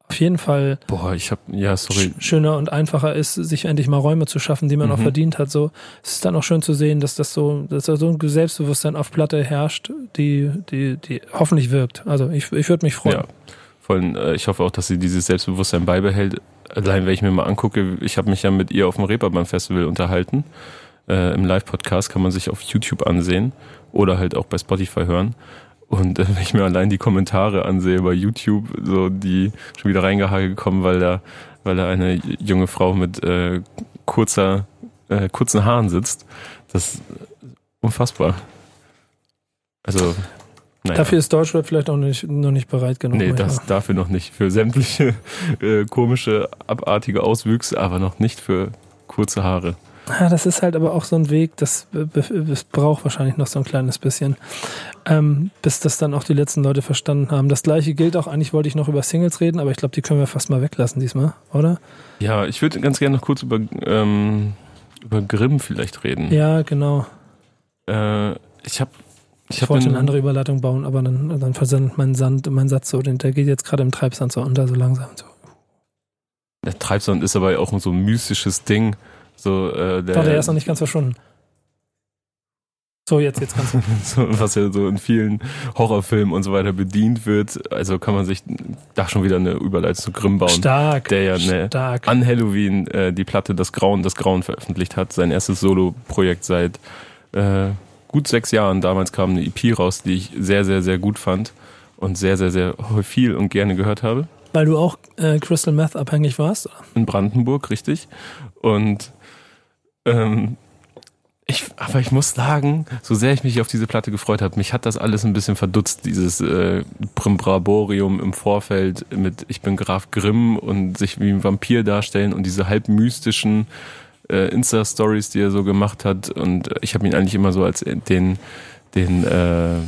auf jeden Fall Boah, ich hab, ja, sorry. sch schöner und einfacher ist, sich endlich mal Räume zu schaffen, die man auch Mhm. verdient hat. So, es ist dann auch schön zu sehen, dass das so, dass da so ein Selbstbewusstsein auf Platte herrscht, die, die, die hoffentlich wirkt. Also ich, ich würde mich freuen. Ja, vor allem, äh, ich hoffe auch, dass sie dieses Selbstbewusstsein beibehält. Allein, wenn ich mir mal angucke, ich habe mich ja mit ihr auf dem Reeperbahn Festival unterhalten. Äh, Im Live-Podcast kann man sich auf YouTube ansehen oder halt auch bei Spotify hören. Und äh, wenn ich mir allein die Kommentare ansehe bei YouTube, so die schon wieder reingehagelt kommen, weil da, weil da eine junge Frau mit äh, kurzer, äh, kurzen Haaren sitzt, das ist unfassbar. Also naja. Dafür ist Deutschrap vielleicht auch nicht, noch nicht bereit genug. Nee, das dafür noch nicht. Für sämtliche äh, komische, abartige Auswüchse, aber noch nicht für kurze Haare. Ja, das ist halt aber auch so ein Weg, das, das braucht wahrscheinlich noch so ein kleines bisschen, ähm, bis das dann auch die letzten Leute verstanden haben. Das gleiche gilt auch, eigentlich wollte ich noch über Singles reden, aber ich glaube, die können wir fast mal weglassen diesmal, oder? Ja, ich würde ganz gerne noch kurz über, ähm, über Grimm vielleicht reden. Ja, genau. Äh, ich habe ich wollte eine andere Überleitung bauen, aber dann, dann versendet mein Sand, mein Satz so, der geht jetzt gerade im Treibsand so unter, so langsam. So. Der Treibsand ist aber auch so ein mystisches Ding. So, äh, der, Warte, er ist noch nicht ganz verschwunden. So, jetzt, jetzt kannst du. so, was ja so in vielen Horrorfilmen und so weiter bedient wird. Also kann man sich da schon wieder eine Überleitung zu Grimm bauen. Stark. der ja ne, Stark. an Halloween äh, die Platte Das Grauen, das Grauen veröffentlicht hat. Sein erstes Solo-Projekt seit äh, gut sechs Jahren. Damals kam eine EP raus, die ich sehr, sehr, sehr gut fand und sehr, sehr, sehr viel und gerne gehört habe. Weil du auch äh, Crystal Meth abhängig warst? in Brandenburg, richtig. Und ähm, ich, aber ich muss sagen, so sehr ich mich auf diese Platte gefreut habe, mich hat das alles ein bisschen verdutzt, dieses äh, Primbraborium im Vorfeld mit Ich bin Graf Grimm und sich wie ein Vampir darstellen und diese halb mystischen äh, Insta-Stories, die er so gemacht hat. Und ich habe ihn eigentlich immer so als den, den, äh,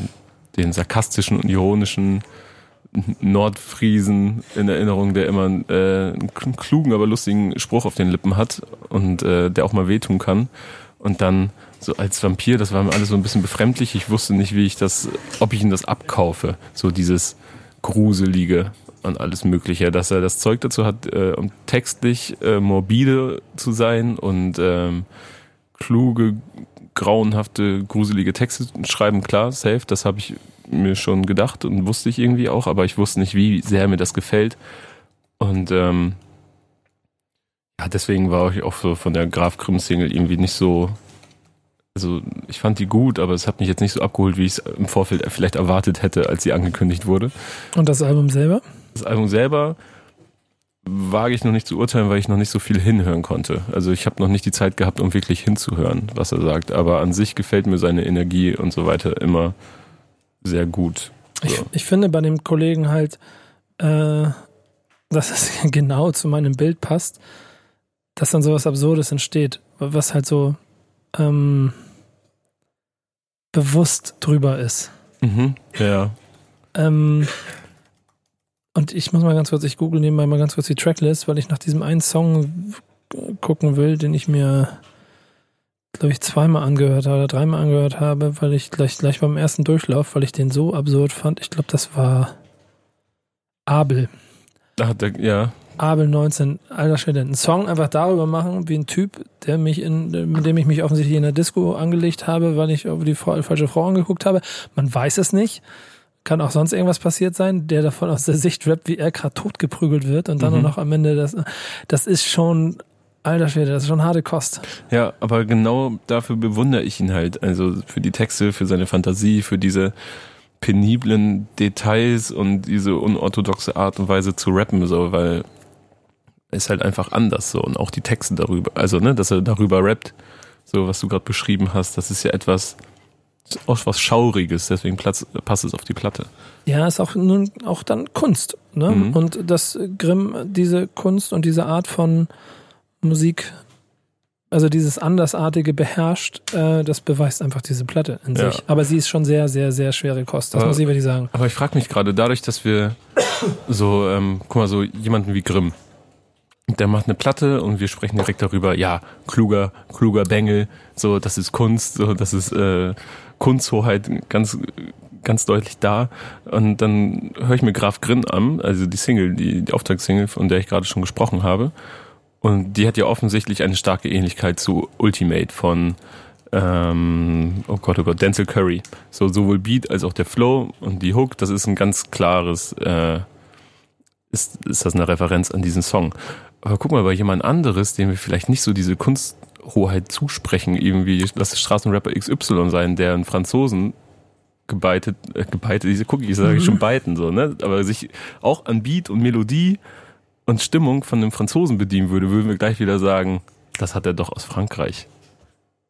den sarkastischen und ironischen Nordfriesen in Erinnerung, der immer äh, einen klugen, aber lustigen Spruch auf den Lippen hat und äh, der auch mal wehtun kann. Und dann so als Vampir, das war mir alles so ein bisschen befremdlich. Ich wusste nicht, wie ich das, ob ich ihn das abkaufe. So dieses Gruselige und alles Mögliche, dass er das Zeug dazu hat, äh, um textlich äh, morbide zu sein und ähm, kluge, grauenhafte, gruselige Texte schreiben, klar, safe, das habe ich mir schon gedacht und wusste ich irgendwie auch, aber ich wusste nicht, wie sehr mir das gefällt. Und ähm, ja, deswegen war ich auch so von der Graf Grimm Single irgendwie nicht so. Also ich fand die gut, aber es hat mich jetzt nicht so abgeholt, wie ich es im Vorfeld vielleicht erwartet hätte, als sie angekündigt wurde. Und das Album selber? Das Album selber wage ich noch nicht zu urteilen, weil ich noch nicht so viel hinhören konnte. Also ich habe noch nicht die Zeit gehabt, um wirklich hinzuhören, was er sagt. Aber an sich gefällt mir seine Energie und so weiter immer sehr gut. Ich, So. ich finde bei dem Kollegen halt, äh, dass es genau zu meinem Bild passt, dass dann sowas Absurdes entsteht, was halt so ähm, bewusst drüber ist. Mhm. Ja. Ähm, und ich muss mal ganz kurz, ich google nebenbei mal ganz kurz die Tracklist, weil ich nach diesem einen Song gucken will, den ich mir, glaube ich, zweimal angehört habe oder dreimal angehört habe, weil ich gleich, gleich beim ersten Durchlauf, weil ich den so absurd fand. Ich glaube, das war Abel. Da hat er, ja. Abel 19, alter Schwede. Einen Song einfach darüber machen, wie ein Typ, der mich in, mit dem ich mich offensichtlich in der Disco angelegt habe, weil ich auf die fa- falsche Frau angeguckt habe. Man weiß es nicht. Kann auch sonst irgendwas passiert sein, der davon aus der Sicht rappt, wie er gerade totgeprügelt wird und dann Mhm. nur noch am Ende das, das ist schon, alter Schwede, das ist schon harte Kost. Ja, aber genau dafür bewundere ich ihn halt. Also für die Texte, für seine Fantasie, für diese peniblen Details und diese unorthodoxe Art und Weise zu rappen, so, weil ist halt einfach anders so und auch die Texte darüber, also ne, dass er darüber rappt, so was du gerade beschrieben hast, das ist ja etwas auch was Schauriges, deswegen Platz, passt es auf die Platte. Ja, ist auch nun auch dann Kunst. Ne? Mhm. Und dass Grimm diese Kunst und diese Art von Musik, also dieses Andersartige beherrscht, äh, das beweist einfach diese Platte in Ja. sich. Aber sie ist schon sehr, sehr, sehr schwere Kost. Das Aber- muss ich wirklich sagen. Aber ich frage mich gerade, dadurch, dass wir so, ähm, guck mal, so jemanden wie Grimm, der macht eine Platte und wir sprechen direkt darüber, ja, kluger, kluger Bengel, so, das ist Kunst, so, das ist äh, Kunsthoheit ganz, ganz deutlich da. Und dann höre ich mir Graf Grimm an, also die Single, die, die Auftragssingle, von der ich gerade schon gesprochen habe. Und die hat ja offensichtlich eine starke Ähnlichkeit zu Ultimate von, ähm, oh Gott, oh Gott, Denzel Curry. So sowohl Beat als auch der Flow und die Hook, das ist ein ganz klares, äh, ist, ist das eine Referenz an diesen Song. Aber guck mal, bei jemand anderes, dem wir vielleicht nicht so diese Hoheit zusprechen, irgendwie, lass es Straßenrapper XY sein, der einen Franzosen gebeitet, äh, gebeitet, diese Cookies, sage ich schon mhm. beiten, so, ne? Aber sich auch an Beat und Melodie und Stimmung von einem Franzosen bedienen würde, würden wir gleich wieder sagen, das hat er doch aus Frankreich.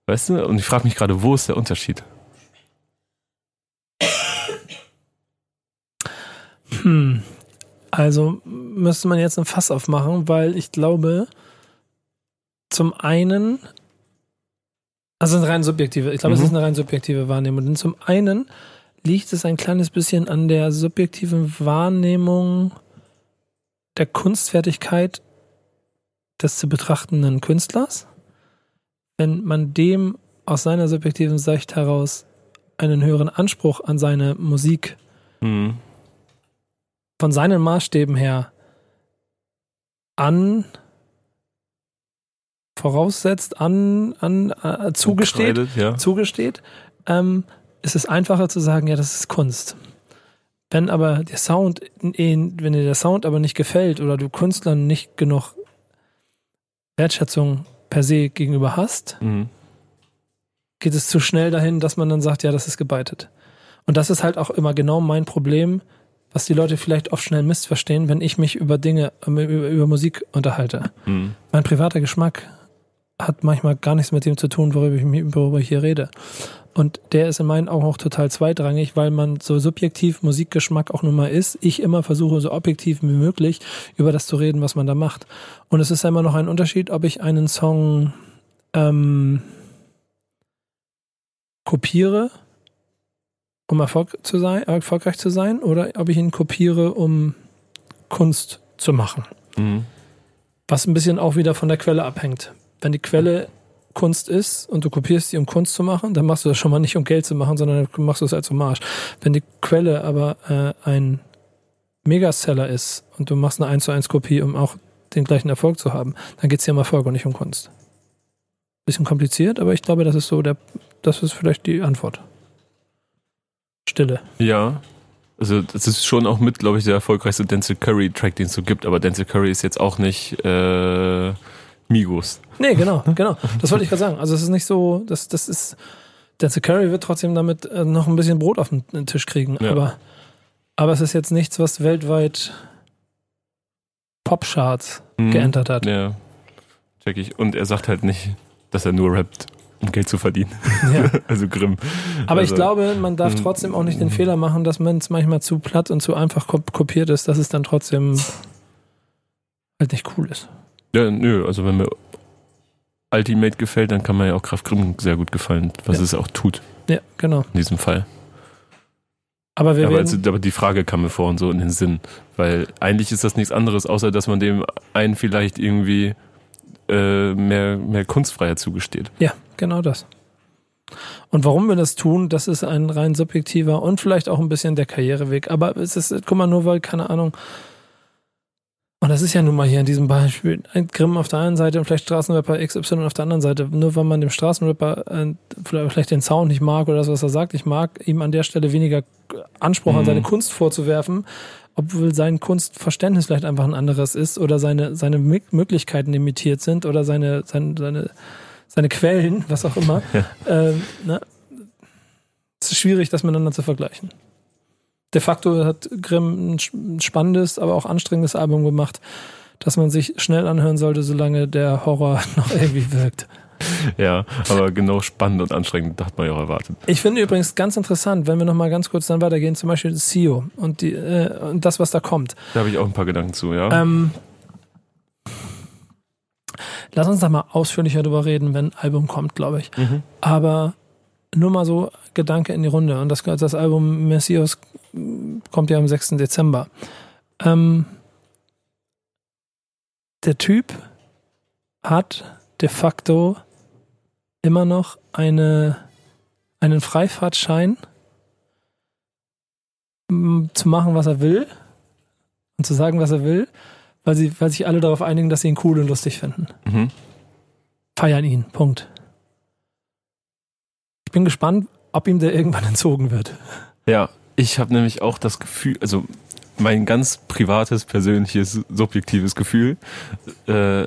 Weißt du? Und ich frage mich gerade, wo ist der Unterschied? Hm. Also müsste man jetzt ein Fass aufmachen, weil ich glaube, zum einen, also eine rein subjektive, ich glaube, Mhm. es ist eine rein subjektive Wahrnehmung. Denn zum einen liegt es ein kleines bisschen an der subjektiven Wahrnehmung der Kunstfertigkeit des zu betrachtenden Künstlers. Wenn man dem aus seiner subjektiven Sicht heraus einen höheren Anspruch an seine Musik Mhm. von seinen Maßstäben her an voraussetzt, an, an äh, zugesteht, ja. zugesteht, ähm, ist es einfacher zu sagen, ja, das ist Kunst. Wenn aber der Sound, wenn dir der Sound aber nicht gefällt oder du Künstlern nicht genug Wertschätzung per se gegenüber hast, Mhm. geht es zu schnell dahin, dass man dann sagt, ja, das ist gebeitet. Und das ist halt auch immer genau mein Problem, was die Leute vielleicht oft schnell missverstehen, wenn ich mich über Dinge, über, über Musik unterhalte. Mhm. Mein privater Geschmack hat manchmal gar nichts mit dem zu tun, worüber ich, worüber ich hier rede. Und der ist in meinen Augen auch total zweitrangig, weil man so subjektiv Musikgeschmack auch nun mal ist. Ich immer versuche, so objektiv wie möglich über das zu reden, was man da macht. Und es ist immer noch ein Unterschied, ob ich einen Song ähm, kopiere, um Erfolg zu sein, erfolgreich zu sein, oder ob ich ihn kopiere, um Kunst zu machen. Mhm. Was ein bisschen auch wieder von der Quelle abhängt. Wenn die Quelle Kunst ist und du kopierst sie, um Kunst zu machen, dann machst du das schon mal nicht, um Geld zu machen, sondern dann machst du es als Hommage. Wenn die Quelle aber äh, ein Megaseller ist und du machst eine 1 zu 1 Kopie, um auch den gleichen Erfolg zu haben, dann geht es ja um Erfolg und nicht um Kunst. Bisschen kompliziert, aber ich glaube, das ist so der, das ist vielleicht die Antwort. Stille. Ja. Also das ist schon auch mit, glaube ich, der erfolgreichste Denzel Curry-Track, den es so gibt. Aber Denzel Curry ist jetzt auch nicht äh, Migos. Nee, genau, genau. Das wollte ich gerade sagen. Also es ist nicht so, das, das ist, Denzel Curry wird trotzdem damit äh, noch ein bisschen Brot auf den Tisch kriegen. Ja. Aber, aber es ist jetzt nichts, was weltweit Popcharts Mhm. geentert hat. Ja. Check ich. Und er sagt halt nicht, dass er nur rappt, um Geld zu verdienen. Ja. also Grimm. Aber Also, ich glaube, man darf Mhm. trotzdem auch nicht den Fehler machen, dass man es manchmal zu platt und zu einfach kop- kopiert ist, dass es dann trotzdem halt nicht cool ist. Ja, nö, also wenn mir Ultimate gefällt, dann kann man ja auch Kraft Grimm sehr gut gefallen, was Ja. es auch tut Ja, genau. in diesem Fall. Aber wir aber, also, aber die Frage kam mir vorhin so in den Sinn, weil eigentlich ist das nichts anderes, außer dass man dem einen vielleicht irgendwie äh, mehr, mehr Kunstfreiheit zugesteht. Ja, genau das. Und warum wir das tun, das ist ein rein subjektiver und vielleicht auch ein bisschen der Karriereweg. Aber es ist, guck mal, nur weil, keine Ahnung, und das ist ja nun mal hier in diesem Beispiel, ein Grimm auf der einen Seite und vielleicht Straßenrapper XY auf der anderen Seite. Nur weil man dem Straßenrapper äh, vielleicht den Sound nicht mag oder das, was er sagt, ich mag, ihm an der Stelle weniger Anspruch an Mhm. seine Kunst vorzuwerfen, obwohl sein Kunstverständnis vielleicht einfach ein anderes ist oder seine, seine Mö- Möglichkeiten limitiert sind oder seine, seine, seine, seine Quellen, was auch immer. ähm, ne? Es ist schwierig, das miteinander zu vergleichen. De facto hat Grimm ein spannendes, aber auch anstrengendes Album gemacht, das man sich schnell anhören sollte, solange der Horror noch irgendwie wirkt. Ja, aber genau spannend und anstrengend hat man ja auch erwartet. Ich finde übrigens ganz interessant, wenn wir noch mal ganz kurz dann weitergehen, zum Beispiel CEO und, die, äh, und das, was da kommt. Da habe ich auch ein paar Gedanken zu, ja. Ähm, lass uns da mal ausführlicher drüber reden, wenn ein Album kommt, glaube ich. Mhm. Aber nur mal so Gedanke in die Runde. Und das, das Album Messias kommt ja am 6. Dezember. Ähm, der Typ hat de facto immer noch eine, einen Freifahrtschein zu machen, was er will und zu sagen, was er will, weil, sie, weil sich alle darauf einigen, dass sie ihn cool und lustig finden. Mhm. Feiern ihn. Punkt. Ich bin gespannt, ob ihm der irgendwann entzogen wird. Ja, ich habe nämlich auch das Gefühl, also mein ganz privates, persönliches, subjektives Gefühl äh,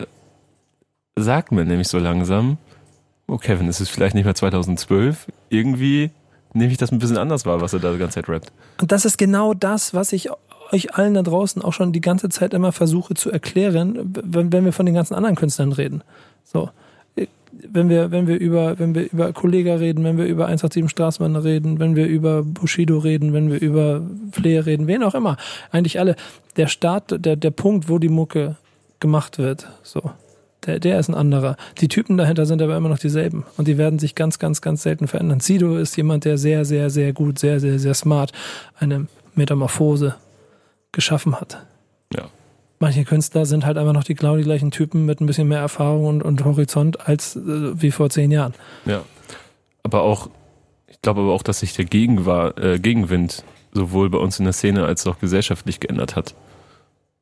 sagt mir nämlich so langsam, oh Kevin, es ist vielleicht nicht mehr 2012, irgendwie nehme ich das ein bisschen anders wahr, was er da die ganze Zeit rappt. Und das ist genau das, was ich euch allen da draußen auch schon die ganze Zeit immer versuche zu erklären, wenn, wenn wir von den ganzen anderen Künstlern reden. So. Wenn wir, wenn wir über, wenn wir über Kollega reden, wenn wir über 187 Straßmann reden, wenn wir über Bushido reden, wenn wir über Flair reden, wen auch immer, eigentlich alle, der Start, der, der Punkt, wo die Mucke gemacht wird, so, der, der ist ein anderer. Die Typen dahinter sind aber immer noch dieselben und die werden sich ganz, ganz, ganz selten verändern. Sido ist jemand, der sehr, sehr, sehr gut, sehr, sehr, sehr smart eine Metamorphose geschaffen hat. Manche Künstler sind halt einfach noch die genau die gleichen Typen mit ein bisschen mehr Erfahrung und, und Horizont als äh, wie vor zehn Jahren. Ja. Aber auch, ich glaube aber auch, dass sich der Gegenwar äh, Gegenwind sowohl bei uns in der Szene als auch gesellschaftlich geändert hat.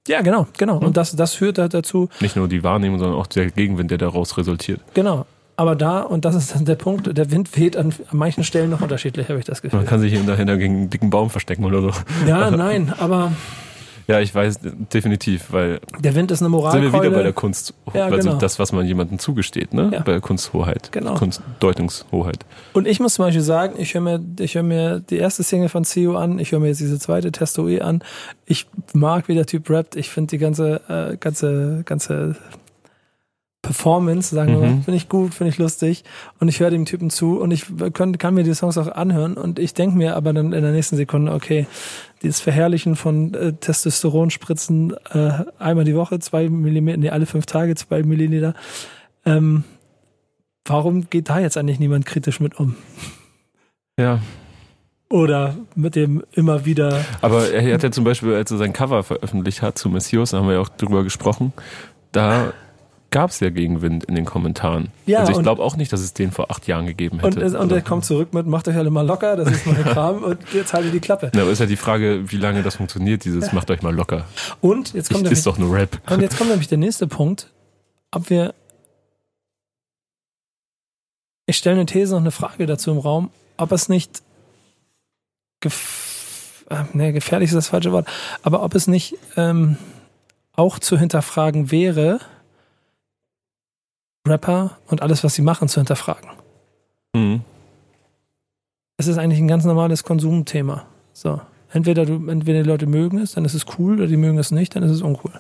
Ja, genau, genau. Und das, das führt halt dazu, Nicht nur die Wahrnehmung, sondern auch der Gegenwind, der daraus resultiert. genau. Aber da, und das ist dann der Punkt, der Wind weht an, an manchen Stellen noch unterschiedlich, habe ich das Gefühl. Man kann sich hier dahinter gegen einen dicken Baum verstecken oder so. Ja, nein, aber Ja, ich weiß definitiv, weil der Wind ist eine sind Moralkeule. wir wieder bei der Kunst, Ja, also genau. das, was man jemandem zugesteht, ne? Ja. Bei der Kunsthoheit, Genau. Kunstdeutungshoheit. Und ich muss zum Beispiel sagen, ich höre mir, ich höre mir die erste Single von CEO an, ich höre mir jetzt diese zweite Testo E an. Ich mag, wie der Typ rappt. Ich finde die ganze, äh, ganze, ganze Performance, sagen wir mal, Mhm. finde ich gut, finde ich lustig. Und ich höre dem Typen zu und ich können, kann mir die Songs auch anhören. Und ich denke mir aber dann in der nächsten Sekunde, okay, dieses Verherrlichen von äh, Testosteronspritzen äh, einmal die Woche, zwei Millimeter, nee, alle fünf Tage, zwei Milliliter. Ähm, warum geht da jetzt eigentlich niemand kritisch mit um? Ja, Oder mit dem immer wieder. aber er hat ja zum Beispiel, als er sein Cover veröffentlicht hat zu Messios, da haben wir ja auch drüber gesprochen, da gab es ja Gegenwind in den Kommentaren. Ja, also ich und- glaube auch nicht, dass es den vor acht Jahren gegeben Und, hätte. es- und er kommt zurück mit, macht euch alle mal locker, das ist mein Kram und jetzt haltet die Klappe. Ja, aber ist ja die Frage, wie lange das funktioniert, dieses macht euch mal locker. Und jetzt kommt, Ich, nämlich, ist doch nur Rap. und jetzt kommt nämlich der nächste Punkt, ob wir. Ich stelle eine These und eine Frage dazu im Raum, ob es nicht gef äh, nee, gefährlich ist das falsche Wort, aber ob es nicht ähm, auch zu hinterfragen wäre, Rapper und alles, was sie machen, zu hinterfragen. Mhm. es ist eigentlich ein ganz normales Konsumthema. So. Entweder du, entweder die Leute mögen es, dann ist es cool, oder die mögen es nicht, dann ist es uncool.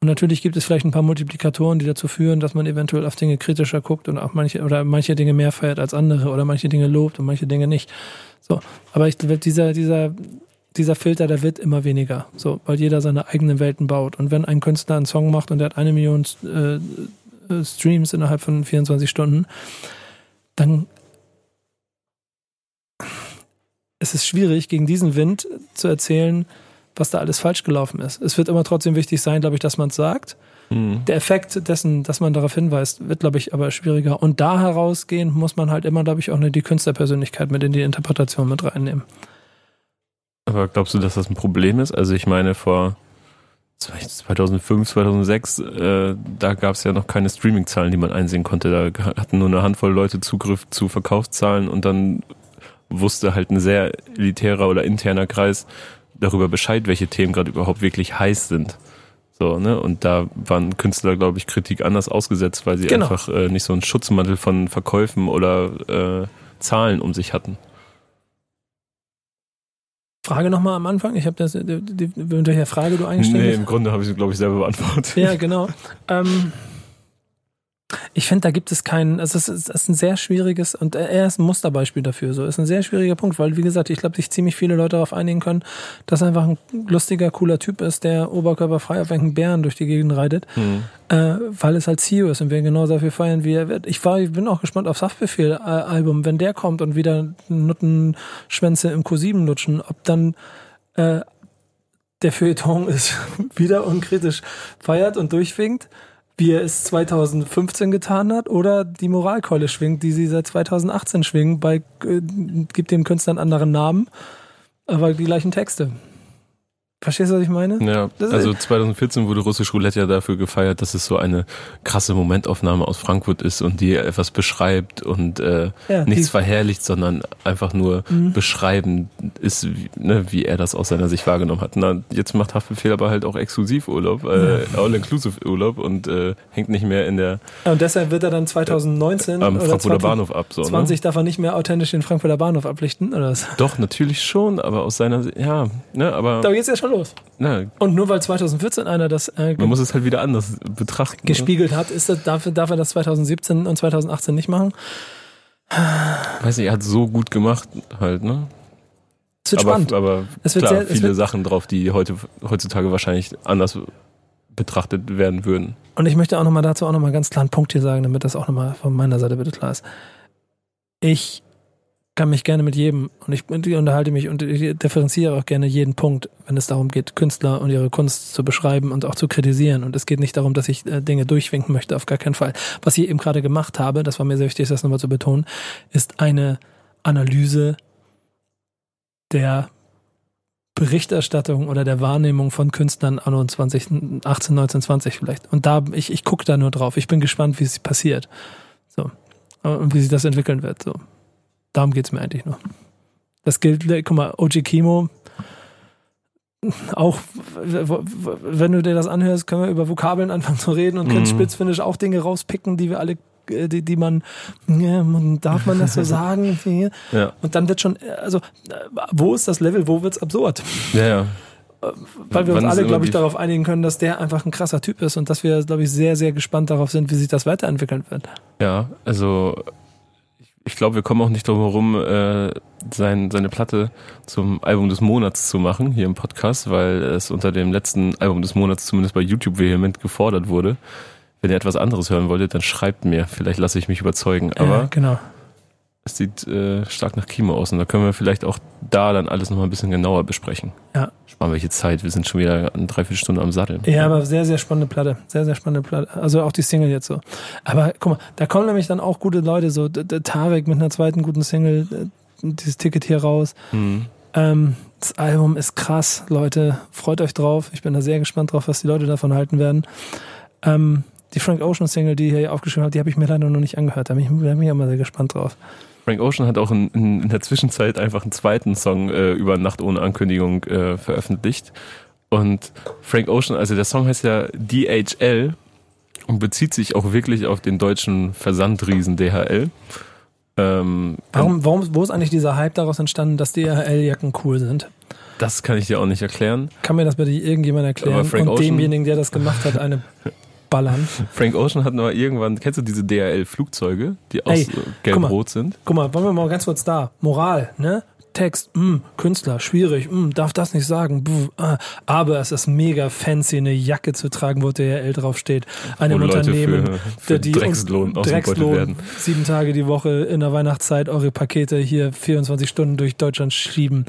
Und natürlich gibt es vielleicht ein paar Multiplikatoren, die dazu führen, dass man eventuell auf Dinge kritischer guckt und auch manche oder manche Dinge mehr feiert als andere oder manche Dinge lobt und manche Dinge nicht. So. Aber ich dieser, dieser, dieser Filter, der wird immer weniger. So, weil jeder seine eigenen Welten baut. Und wenn ein Künstler einen Song macht und der hat eine Million äh, äh, Streams innerhalb von 24 Stunden, dann es ist schwierig, gegen diesen Wind zu erzählen, was da alles falsch gelaufen ist. Es wird immer trotzdem wichtig sein, glaube ich, dass man es sagt. Mhm. Der Effekt dessen, dass man darauf hinweist, wird, glaube ich, aber schwieriger. Und da herausgehend muss man halt immer, glaube ich, auch eine, die Künstlerpersönlichkeit mit in die Interpretation mit reinnehmen. Aber glaubst du, dass das ein Problem ist? Also ich meine, vor 2005, 2006, äh, da gab es ja noch keine Streaming-Zahlen, die man einsehen konnte. Da hatten nur eine Handvoll Leute Zugriff zu Verkaufszahlen und dann wusste halt ein sehr elitärer oder interner Kreis darüber Bescheid, welche Themen gerade überhaupt wirklich heiß sind. So, ne? Und da waren Künstler, glaube ich, Kritik anders ausgesetzt, weil sie Genau. einfach äh, nicht so einen Schutzmantel von Verkäufen oder äh, Zahlen um sich hatten. Frage nochmal am Anfang. Ich habe das, die, die, welcher Frage du eingestellt Nee, im Grunde habe ich sie, glaube ich, selber beantwortet. Ja, genau. Ähm, ich finde, da gibt es keinen, also es ist, es ist ein sehr schwieriges, und er ist ein Musterbeispiel dafür, so, ist ein sehr schwieriger Punkt, weil, wie gesagt, ich glaube, sich ziemlich viele Leute darauf einigen können, dass er einfach ein lustiger, cooler Typ ist, der oberkörperfrei auf einen Bären durch die Gegend reitet, Hm. äh, weil es halt CEO ist und wir ihn genauso dafür feiern, wie er wird. Ich war, ich bin auch gespannt auf Saftbefehl-Album, wenn der kommt und wieder Nuttenschwänze im Q7 lutschen, ob dann, äh, der Feuilleton ist wieder unkritisch feiert und durchwinkt, wie er es 2015 getan hat, oder die Moralkeule schwingt, die sie seit 2018 schwingen, bei äh, gibt dem Künstler einen anderen Namen, aber die gleichen Texte. Verstehst du, was ich meine? Ja, ist- also 2014 wurde Russisch Roulette ja dafür gefeiert, dass es so eine krasse Momentaufnahme aus Frankfurt ist und die etwas beschreibt und äh, Ja, nichts verherrlicht, sondern einfach nur Mhm. beschreiben ist, wie, ne, wie er das aus seiner Sicht wahrgenommen hat. Na, jetzt macht Haftbefehl aber halt auch Exklusivurlaub, äh, All-Inclusive-Urlaub und äh, hängt nicht mehr in der Und deshalb wird er dann 2019 am Frankfurter 20, Bahnhof ab. So, 20 darf er nicht mehr authentisch den Frankfurter Bahnhof ablichten, oder was? Ne? Doch, natürlich schon, aber aus seiner Sicht, ja, ne, aber Da geht's ja schon los. Na, Und nur weil 2014 einer das äh, man muss es halt wieder anders betrachten. ne? gespiegelt hat, ist das, darf, darf er das 2017 und 2018 nicht machen? Weiß nicht, er hat so gut gemacht halt, ne? Es wird aber, spannend. aber Es wird klar, sehr- viele Sachen drauf, die heute, heutzutage wahrscheinlich anders betrachtet werden würden. Und ich möchte auch nochmal dazu auch nochmal ganz klar einen Punkt hier sagen, damit das auch nochmal von meiner Seite bitte klar ist. Ich kann mich gerne mit jedem und ich unterhalte mich und differenziere auch gerne jeden Punkt, wenn es darum geht, Künstler und ihre Kunst zu beschreiben und auch zu kritisieren. Und es geht nicht darum, dass ich äh, Dinge durchwinken möchte, auf gar keinen Fall. Was ich eben gerade gemacht habe, das war mir sehr wichtig, das nochmal zu betonen, ist eine Analyse der Berichterstattung oder der Wahrnehmung von Künstlern anno 20, 18, 19, 20 vielleicht. Und da, ich, ich gucke da nur drauf. Ich bin gespannt, wie es passiert. So. Und wie sich das entwickeln wird. So. Darum geht's mir eigentlich nur. Das gilt, guck mal, OG Kimo, auch, wenn du dir das anhörst, können wir über Vokabeln anfangen zu reden und können Mhm. spitzfindisch auch Dinge rauspicken, die wir alle, äh, die, die man, ja, darf man das so sagen? Ja, Und dann wird schon, äh, also, äh, wo ist das Level, wo wird's absurd? ja, ja. Weil wir uns Wann ist alle, glaube ich, darauf einigen können, dass der einfach ein krasser Typ ist und dass wir, glaube ich, sehr, sehr gespannt darauf sind, wie sich das weiterentwickeln wird. Ja, also ich, glaube, wir kommen auch nicht drum herum, äh, sein, seine Platte zum Album des Monats zu machen hier im Podcast, weil es unter dem letzten Album des Monats zumindest bei YouTube vehement gefordert wurde. Wenn ihr etwas anderes hören wolltet, dann schreibt mir. Vielleicht lasse ich mich überzeugen. Aber ja, genau. Es sieht äh, stark nach Kimo aus und da können wir vielleicht auch da dann alles nochmal ein bisschen genauer besprechen. Ja. Sparen wir hier Zeit. Wir sind schon wieder eine Dreiviertelstunde am Satteln. Ja, aber sehr, sehr spannende Platte. Sehr, sehr spannende Platte. Also auch die Single jetzt so. Aber guck mal, da kommen nämlich dann auch gute Leute, so Tarek mit einer zweiten guten Single, dieses Ticket hier raus. Mhm. Ähm, das Album ist krass, Leute. Freut euch drauf. Ich bin da sehr gespannt drauf, was die Leute davon halten werden. Ähm, die Frank Ocean Single, die ihr hier aufgeschrieben habt, die habe ich mir leider noch nicht angehört. Da bin ich, da bin ich immer sehr gespannt drauf. Frank Ocean hat auch in, in, in der Zwischenzeit einfach einen zweiten Song äh, über Nacht ohne Ankündigung äh, veröffentlicht. Und Frank Ocean, also der Song heißt ja DHL und bezieht sich auch wirklich auf den deutschen Versandriesen DHL. Ähm, Warum, warum, wo ist eigentlich dieser Hype daraus entstanden, dass DHL-Jacken cool sind? Das kann ich dir auch nicht erklären. Kann mir das bitte irgendjemand erklären? Und demjenigen, der das gemacht hat, eine ballern. Frank Ocean hat mal irgendwann, kennst du diese DHL-Flugzeuge, die aus Ey, gelb-rot sind? Guck mal, wollen wir mal ganz kurz da. Moral, ne? Text, mh, Künstler, schwierig, mh, darf das nicht sagen. Buh, ah. Aber es ist mega fancy, eine Jacke zu tragen, wo DHL draufsteht. Einem Leute Unternehmen, für, für die Dreckslohn Dreckslohn, werden. sieben Tage die Woche in der Weihnachtszeit eure Pakete hier 24 Stunden durch Deutschland schieben.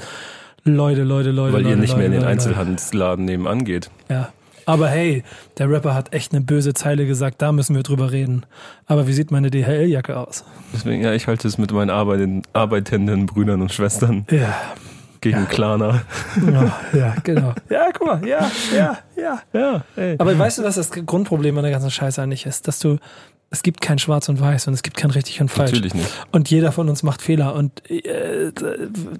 Leute, Leute, Leute. Weil Leute, ihr nicht mehr in den Leute, Leute. Einzelhandelsladen nebenan geht. Ja. Aber hey, der Rapper hat echt eine böse Zeile gesagt, da müssen wir drüber reden. Aber wie sieht meine DHL-Jacke aus? Deswegen, ja, ich halte es mit meinen arbeitenden, Brüdern und Schwestern Ja. Gegen Ja. Klarna. Ja, ja, genau. Ja, guck mal, ja, ja, ja. Ja, ey. Aber weißt du, was das Grundproblem an der ganzen Scheiße eigentlich ist? Dass du, es gibt kein Schwarz und Weiß und es gibt kein richtig und falsch. Natürlich nicht. Und jeder von uns macht Fehler und, äh,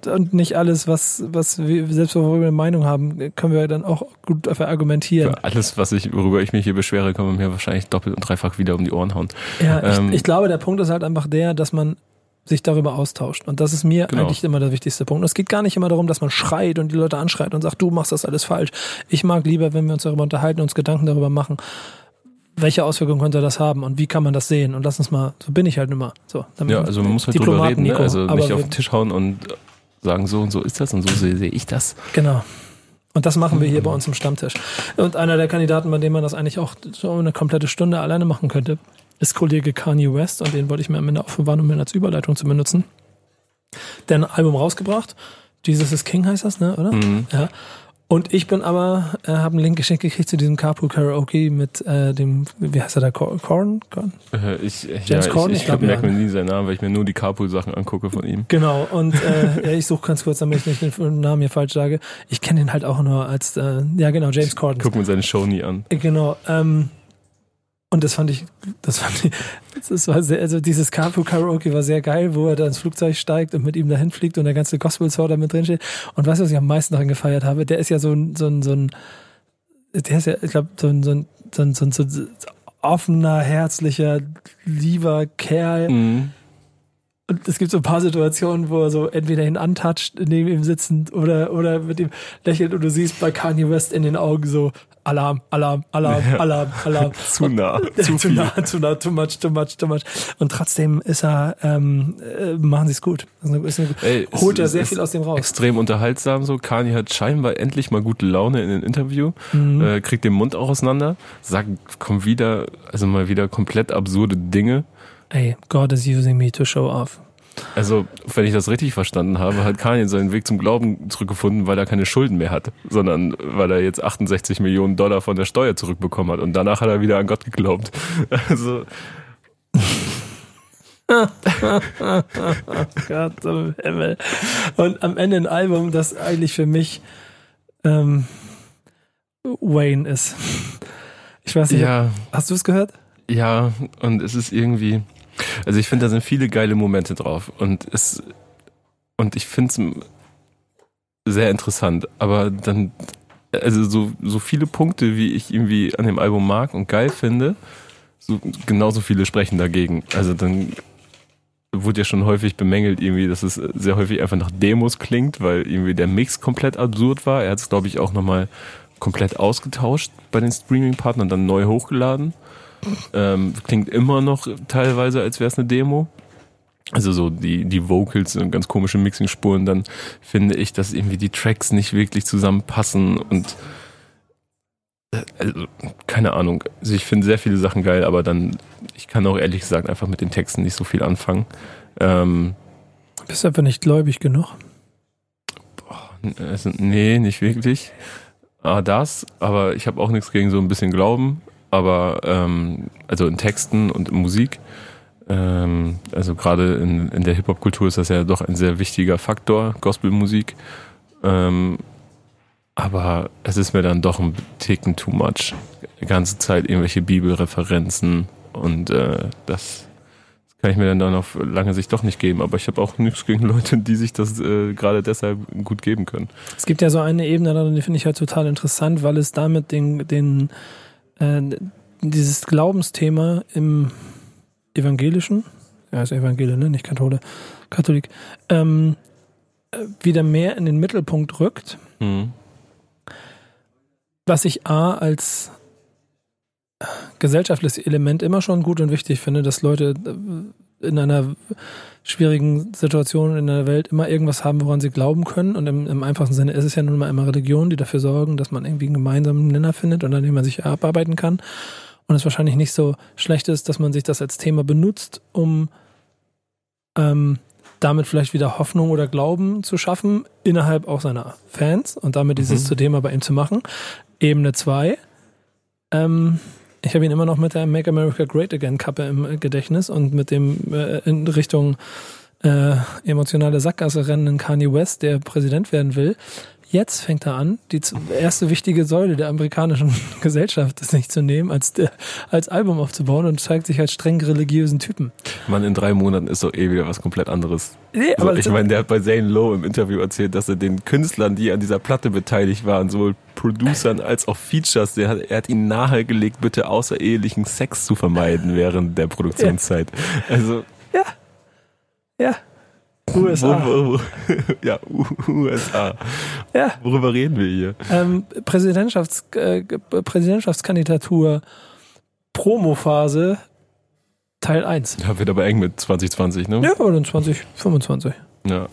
und nicht alles, was, was wir, selbst wo wir eine Meinung haben, können wir dann auch gut dafür argumentieren. Für alles, was ich, worüber ich mich hier beschwere, kann man mir wahrscheinlich doppelt und dreifach wieder um die Ohren hauen. Ja, Ähm, ich, ich glaube, der Punkt ist halt einfach der, dass man sich darüber austauscht. Und das ist mir Genau. eigentlich immer der wichtigste Punkt. Und es geht gar nicht immer darum, dass man schreit und die Leute anschreit und sagt, du machst das alles falsch. Ich mag lieber, wenn wir uns darüber unterhalten, uns Gedanken darüber machen, welche Auswirkungen könnte das haben und wie kann man das sehen? Und lass uns mal, so bin ich halt immer. So, Ja, also man muss halt drüber Diplomaten, reden, ne? Nico. also Aber nicht auf den Tisch hauen und sagen, so und so ist das und so sehe sehe ich das. Genau. Und das machen wir hier bei uns im Stammtisch. Und einer der Kandidaten, bei dem man das eigentlich auch so eine komplette Stunde alleine machen könnte, ist Kollege Kanye West. Und den wollte ich mir am Ende aufbewahren, um ihn als Überleitung zu benutzen. Der ein Album rausgebracht. Jesus is King heißt das, ne, oder? Mhm. Ja. Und ich bin aber, äh, habe einen Link geschenkt gekriegt zu diesem Carpool Karaoke mit äh, dem, wie heißt er da, Korn? Korn? Korn? Äh, Ich, ja, James ich, Corden? ich, Ich glaub, merke ja. mir nie seinen Namen, weil ich mir nur die Carpool-Sachen angucke von ihm. Genau, und äh, ja, ich suche ganz kurz, damit ich nicht den Namen hier falsch sage. Ich kenne ihn halt auch nur als, äh, ja genau, James Corden. Guck mir seine Show nie an. Genau. Ähm, und das fand ich, das fand ich, das war sehr, also dieses Carpool Karaoke war sehr geil, wo er da ins Flugzeug steigt und mit ihm dahin fliegt und der ganze Gospel Song da mit drin steht. Und weißt du, was ich am meisten daran gefeiert habe? Der ist ja so ein, so ein, so ein, der ist ja, ich glaube, so ein, so ein, so ein, so ein, so ein offener, herzlicher, lieber Kerl. Mhm. Und es gibt so ein paar Situationen, wo er so entweder ihn antatscht, neben ihm sitzend oder, oder mit ihm lächelt und du siehst bei Kanye West in den Augen so Alarm, Alarm, Alarm, Alarm, Alarm. zu nah, zu, zu nah, zu nah, too much, too much, too much. Und trotzdem ist er, ähm, äh, machen sie es gut. Also ist eine, Ey, holt er sehr viel aus dem raus. Extrem unterhaltsam so. Kanye hat scheinbar endlich mal gute Laune in den Interview, Mhm. äh, kriegt den Mund auch auseinander, sagt, kommt wieder, also mal wieder komplett absurde Dinge. Ey, God is using me to show off. Also, wenn ich das richtig verstanden habe, hat Kanye seinen Weg zum Glauben zurückgefunden, weil er keine Schulden mehr hat, sondern weil er jetzt 68 Millionen Dollar von der Steuer zurückbekommen hat und danach hat er wieder an Gott geglaubt. Also, Gott im Himmel. Und am Ende ein Album, das eigentlich für mich ähm, Wayne ist. Ich weiß nicht, ja, hast du es gehört? ja, und es ist irgendwie, also ich finde, da sind viele geile Momente drauf und es, und ich finde es sehr interessant, aber dann, also so, so viele Punkte, wie ich irgendwie an dem Album mag und geil finde, so, genauso viele sprechen dagegen. Also dann wurde ja schon häufig bemängelt, irgendwie, dass es sehr häufig einfach nach Demos klingt, weil irgendwie der Mix komplett absurd war. Er hat es, glaube ich, auch nochmal komplett ausgetauscht bei den Streaming-Partnern, dann neu hochgeladen. Ähm, klingt immer noch teilweise, als wäre es eine Demo. Also so die, die Vocals und ganz komische Mixing-Spuren, dann finde ich, dass irgendwie die Tracks nicht wirklich zusammenpassen und äh, also, keine Ahnung. Also ich finde sehr viele Sachen geil, aber dann, ich kann auch ehrlich gesagt einfach mit den Texten nicht so viel anfangen. Ähm, Bist du einfach nicht gläubig genug? also, nee, nicht wirklich. Ah, das, aber ich habe auch nichts gegen so ein bisschen Glauben, aber ähm, also in Texten und in Musik. Ähm, also gerade in, in der Hip-Hop-Kultur ist das ja doch ein sehr wichtiger Faktor, Gospelmusik. Ähm, aber es ist mir dann doch ein Ticken too much. Die ganze Zeit irgendwelche Bibelreferenzen und äh, das kann ich mir dann, auf lange Sicht doch nicht geben. Aber ich habe auch nichts gegen Leute, die sich das äh, gerade deshalb gut geben können. Es gibt ja so eine Ebene, die finde ich halt total interessant, weil es damit den, den äh, dieses Glaubensthema im evangelischen, ja, ist Evangelisch, ne? nicht Kathole, Katholik, ähm, äh, wieder mehr in den Mittelpunkt rückt, Mhm. was ich A als gesellschaftliches Element immer schon gut und wichtig finde, dass Leute äh, in einer schwierigen Situation in der Welt immer irgendwas haben, woran sie glauben können. Und im, im einfachsten Sinne ist es ja nun mal immer Religion, die dafür sorgen, dass man irgendwie einen gemeinsamen Nenner findet und an dem man sich abarbeiten kann. Und es wahrscheinlich nicht so schlecht ist, dass man sich das als Thema benutzt, um ähm, damit vielleicht wieder Hoffnung oder Glauben zu schaffen, innerhalb auch seiner Fans und damit dieses Mhm. zu Thema bei ihm zu machen. Ebene 2. Ähm, ich habe ihn immer noch mit der Make America Great Again Kappe im äh, Gedächtnis und mit dem äh, in Richtung äh, emotionale Sackgasse rennenden Kanye West, der Präsident werden will. Jetzt fängt er an, die erste wichtige Säule der amerikanischen Gesellschaft das nicht zu nehmen, als, der, als Album aufzubauen und zeigt sich als streng religiösen Typen. Mann, in drei Monaten ist doch eh wieder was komplett anderes. Nee, So, aber ich meine, der hat bei Zane Lowe im Interview erzählt, dass er den Künstlern, die an dieser Platte beteiligt waren, sowohl Producern als auch Features, der hat, er hat ihnen nahegelegt, bitte außerehelichen Sex zu vermeiden während der Produktionszeit. Also, ja, ja. USA. Wo, wo, ja, U- USA. Ja. Worüber reden wir hier? Ähm, Präsidentschafts, äh, Präsidentschaftskandidatur Promophase Teil 1. Ja, wird aber eng mit 2020, ne? Ja, dann 2025. Ja.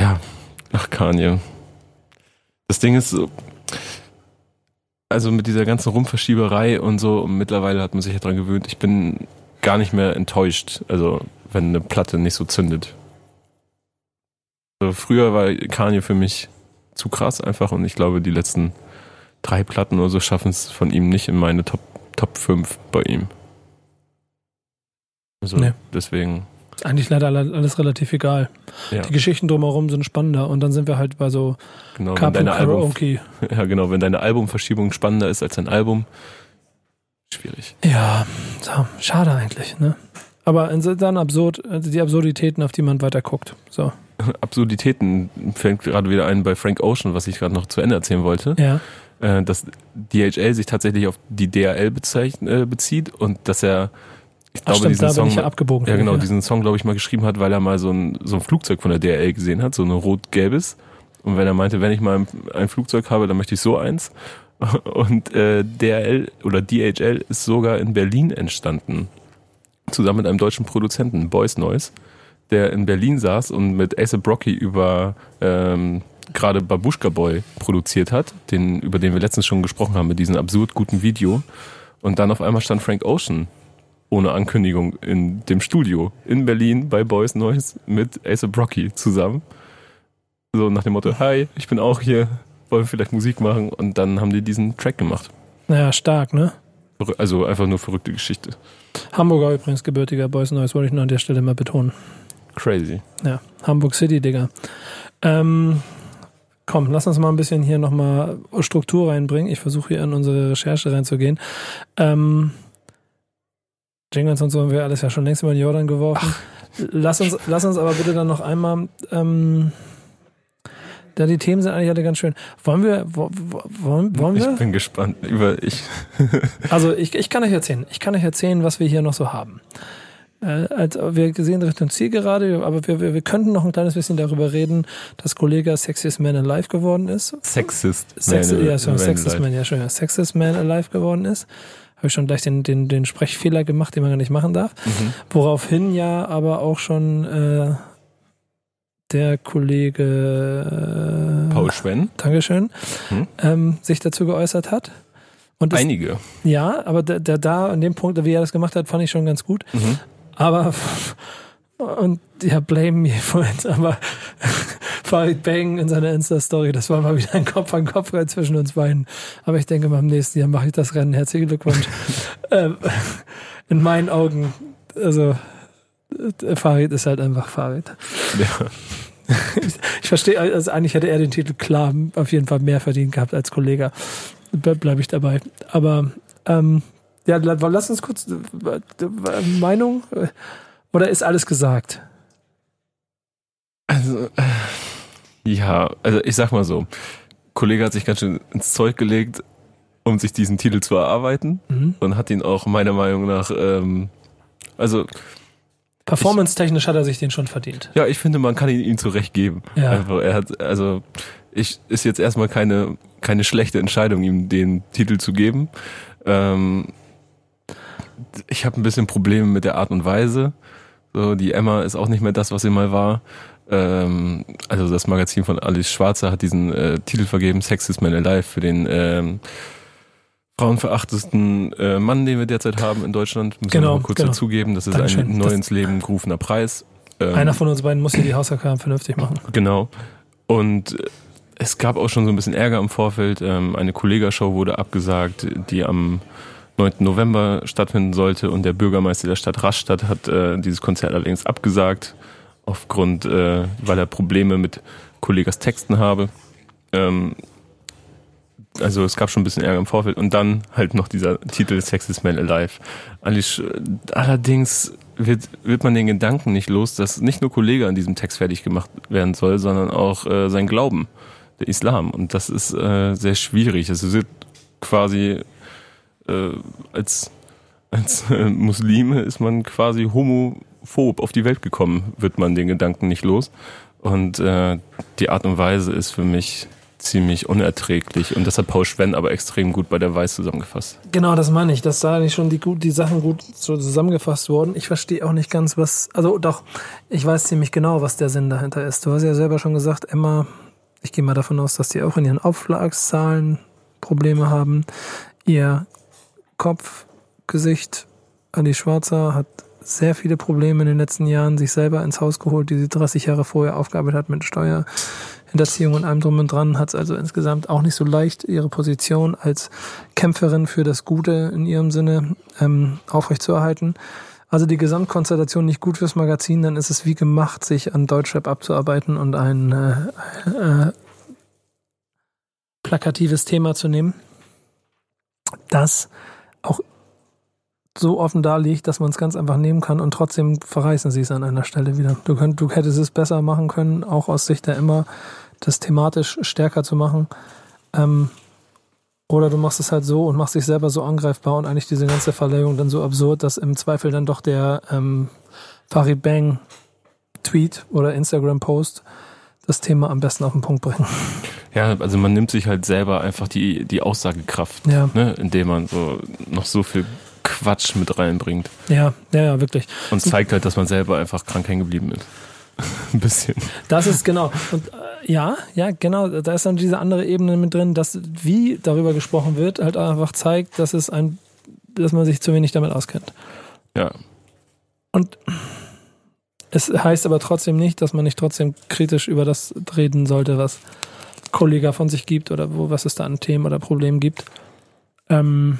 Ja, ach Kanye. Das Ding ist so, also mit dieser ganzen Rumverschieberei und so, und mittlerweile hat man sich ja dran gewöhnt, ich bin gar nicht mehr enttäuscht, also wenn eine Platte nicht so zündet. Also früher war Kanye für mich zu krass einfach und ich glaube, die letzten drei Platten oder so schaffen es von ihm nicht in meine Top, Top 5 bei ihm. Also Nee. deswegen, eigentlich leider alle- alles relativ egal. ja. Die Geschichten drumherum sind spannender und dann sind wir halt bei so Genau, wenn Kapu deine, Album, Karaoke. ja, genau, wenn deine Albumverschiebung spannender ist als dein Album, schwierig. Ja, so, schade eigentlich, ne? Aber dann absurd, also die Absurditäten, auf die man weiter guckt. So. Absurditäten fängt gerade wieder ein bei Frank Ocean, was ich gerade noch zu Ende erzählen wollte, Ja. äh, dass DHL sich tatsächlich auf die DHL äh, bezieht und dass er, ich glaube, stimmt, diesen da Song, ja abgebogen. ja genau, diesen Song, glaube ich, mal geschrieben hat, weil er mal so ein, so ein Flugzeug von der DRL gesehen hat, so ein rot-gelbes. Und wenn er meinte, wenn ich mal ein, ein Flugzeug habe, dann möchte ich so eins. Und äh, DRL oder DHL ist sogar in Berlin entstanden. Zusammen mit einem deutschen Produzenten, Boys Noise, der in Berlin saß und mit Ace Brocky über ähm, gerade Babushka Boy produziert hat, den, über den wir letztens schon gesprochen haben, mit diesem absurd guten Video. Und dann auf einmal stand Frank Ocean ohne Ankündigung in dem Studio in Berlin bei Boys Noise mit Ace Brocky zusammen. So nach dem Motto, hi, ich bin auch hier, wollen wir vielleicht Musik machen? Und dann haben die diesen Track gemacht. Naja, stark, ne? Also einfach nur verrückte Geschichte. Hamburger übrigens gebürtiger Boys Noise, wollte ich nur an der Stelle mal betonen. Crazy. Ja, Hamburg City, Digga. Ähm, komm, lass uns mal ein bisschen hier nochmal Struktur reinbringen. Ich versuche hier in unsere Recherche reinzugehen. Ähm, Jingles und so haben wir alles ja schon längst über den Jordan geworfen. Lass uns, lass uns aber bitte dann noch einmal, ähm, da die Themen sind eigentlich alle ganz schön. Wollen wir, wo, wo, wollen, wollen wir? Ich bin gespannt über ich. Also ich, ich kann euch erzählen. Ich kann euch erzählen, was wir hier noch so haben. Äh, als, wir sehen Richtung Ziel gerade, aber wir, wir, wir könnten noch ein kleines bisschen darüber reden, dass Kollega Sexiest Man Alive geworden ist. Sexist. Sex, Man, ja, schon, Man Sexist. Man, ja schon, ja. Sexist Man Alive geworden ist. Habe ich schon gleich den, den, den Sprechfehler gemacht, den man gar nicht machen darf. Mhm. Woraufhin ja aber auch schon äh, der Kollege äh, Paul Schwenn. Dankeschön, Hm? ähm, sich dazu geäußert hat. Und es Einige. ja, aber der, der da an dem Punkt, wie er das gemacht hat, fand ich schon ganz gut. Mhm. Aber und ja, blame me for it, aber Farid Bang in seiner Insta-Story, das war mal wieder ein Kopf an Kopf rein zwischen uns beiden. Aber ich denke, beim nächsten Jahr mache ich das Rennen. Herzlichen Glückwunsch. ähm, in meinen Augen, also äh, Farid ist halt einfach Farid. Ja. Ich verstehe, also eigentlich hätte er den Titel klar auf jeden Fall mehr verdient gehabt als Kollege. Ble Bleibe ich dabei. Aber ähm, ja, la- lass uns kurz Meinung äh, oder ist alles gesagt? Also, äh, ja, also ich sag mal so, Kollege hat sich ganz schön ins Zeug gelegt, um sich diesen Titel zu erarbeiten Mhm. und hat ihn auch meiner Meinung nach, ähm, also Performance-technisch hat er sich den schon verdient. ja, ich finde, man kann ihn ihm zurecht geben. Ja. Einfach, er hat, also ich ist jetzt erstmal keine keine schlechte Entscheidung, ihm den Titel zu geben. Ähm, ich habe ein bisschen Probleme mit der Art und Weise. So, die Emma ist auch nicht mehr das, was sie mal war. Ähm, also das Magazin von Alice Schwarzer hat diesen äh, Titel vergeben, Sex is Man Alive, für den ähm, frauenverachtesten äh, Mann, den wir derzeit haben in Deutschland. Müssen Genau, wir mal kurz genau. dazugeben. Das ist Dankeschön. ein neu ins Leben gerufener Preis. Ähm, Einer von uns beiden muss hier die Hausaufgaben vernünftig machen. Genau. Und äh, es gab auch schon so ein bisschen Ärger im Vorfeld. Ähm, eine Kollegashow wurde abgesagt, die am 9. November stattfinden sollte und der Bürgermeister der Stadt Rastatt hat äh, dieses Konzert allerdings abgesagt, aufgrund, äh, weil er Probleme mit Kollegas Texten habe. Ähm, also es gab schon ein bisschen Ärger im Vorfeld und dann halt noch dieser Titel Sex is Man Alive. Äh, Allerdings wird, wird man den Gedanken nicht los, dass nicht nur Kollege an diesem Text fertig gemacht werden soll, sondern auch äh, sein Glauben, der Islam. Und das ist äh, sehr schwierig. Also wird quasi äh, als, als äh, Muslime ist man quasi homophob auf die Welt gekommen, wird man den Gedanken nicht los. Und äh, die Art und Weise ist für mich ziemlich unerträglich. Und das hat Paul Schwenn aber extrem gut bei der Weiß zusammengefasst. Genau, das meine ich, dass da schon die, die Sachen gut so zusammengefasst wurden. Ich verstehe auch nicht ganz, was, also doch, ich weiß ziemlich genau, was der Sinn dahinter ist. Du hast ja selber schon gesagt, Emma, ich gehe mal davon aus, dass die auch in ihren Aufschlagszahlen Probleme haben. Ihr Kopf, Gesicht, Ali Schwarzer hat sehr viele Probleme in den letzten Jahren sich selber ins Haus geholt, die sie 30 Jahre vorher aufgearbeitet hat mit Steuerhinterziehung und allem drum und dran, hat es also insgesamt auch nicht so leicht, ihre Position als Kämpferin für das Gute in ihrem Sinne ähm, aufrechtzuerhalten. Also die Gesamtkonstellation nicht gut fürs Magazin, dann ist es wie gemacht, sich an Deutschrap abzuarbeiten und ein äh, äh, plakatives Thema zu nehmen, das auch so offen da liegt, dass man es ganz einfach nehmen kann und trotzdem verreißen sie es an einer Stelle wieder. Du, könnt, du hättest es besser machen können, auch aus Sicht der immer, das thematisch stärker zu machen. Ähm, Oder du machst es halt so und machst dich selber so angreifbar und eigentlich diese ganze Verleihung dann so absurd, dass im Zweifel dann doch der ähm, Farid Bang Tweet oder Instagram Post das Thema am besten auf den Punkt bringen. Ja, also man nimmt sich halt selber einfach die, die Aussagekraft, Ja. ne, indem man so noch so viel Quatsch mit reinbringt Ja, ja, ja, wirklich. und zeigt halt, dass man selber einfach krank hängen geblieben ist. Ein bisschen. Das ist genau. Und äh, ja, ja, genau. Da ist dann diese andere Ebene mit drin, dass wie darüber gesprochen wird, halt einfach zeigt, dass es ein, dass man sich zu wenig damit auskennt. Ja. Und es heißt aber trotzdem nicht, dass man nicht trotzdem kritisch über das reden sollte, was Kollega von sich gibt oder wo, was es da an Themen oder Problemen gibt. Ähm,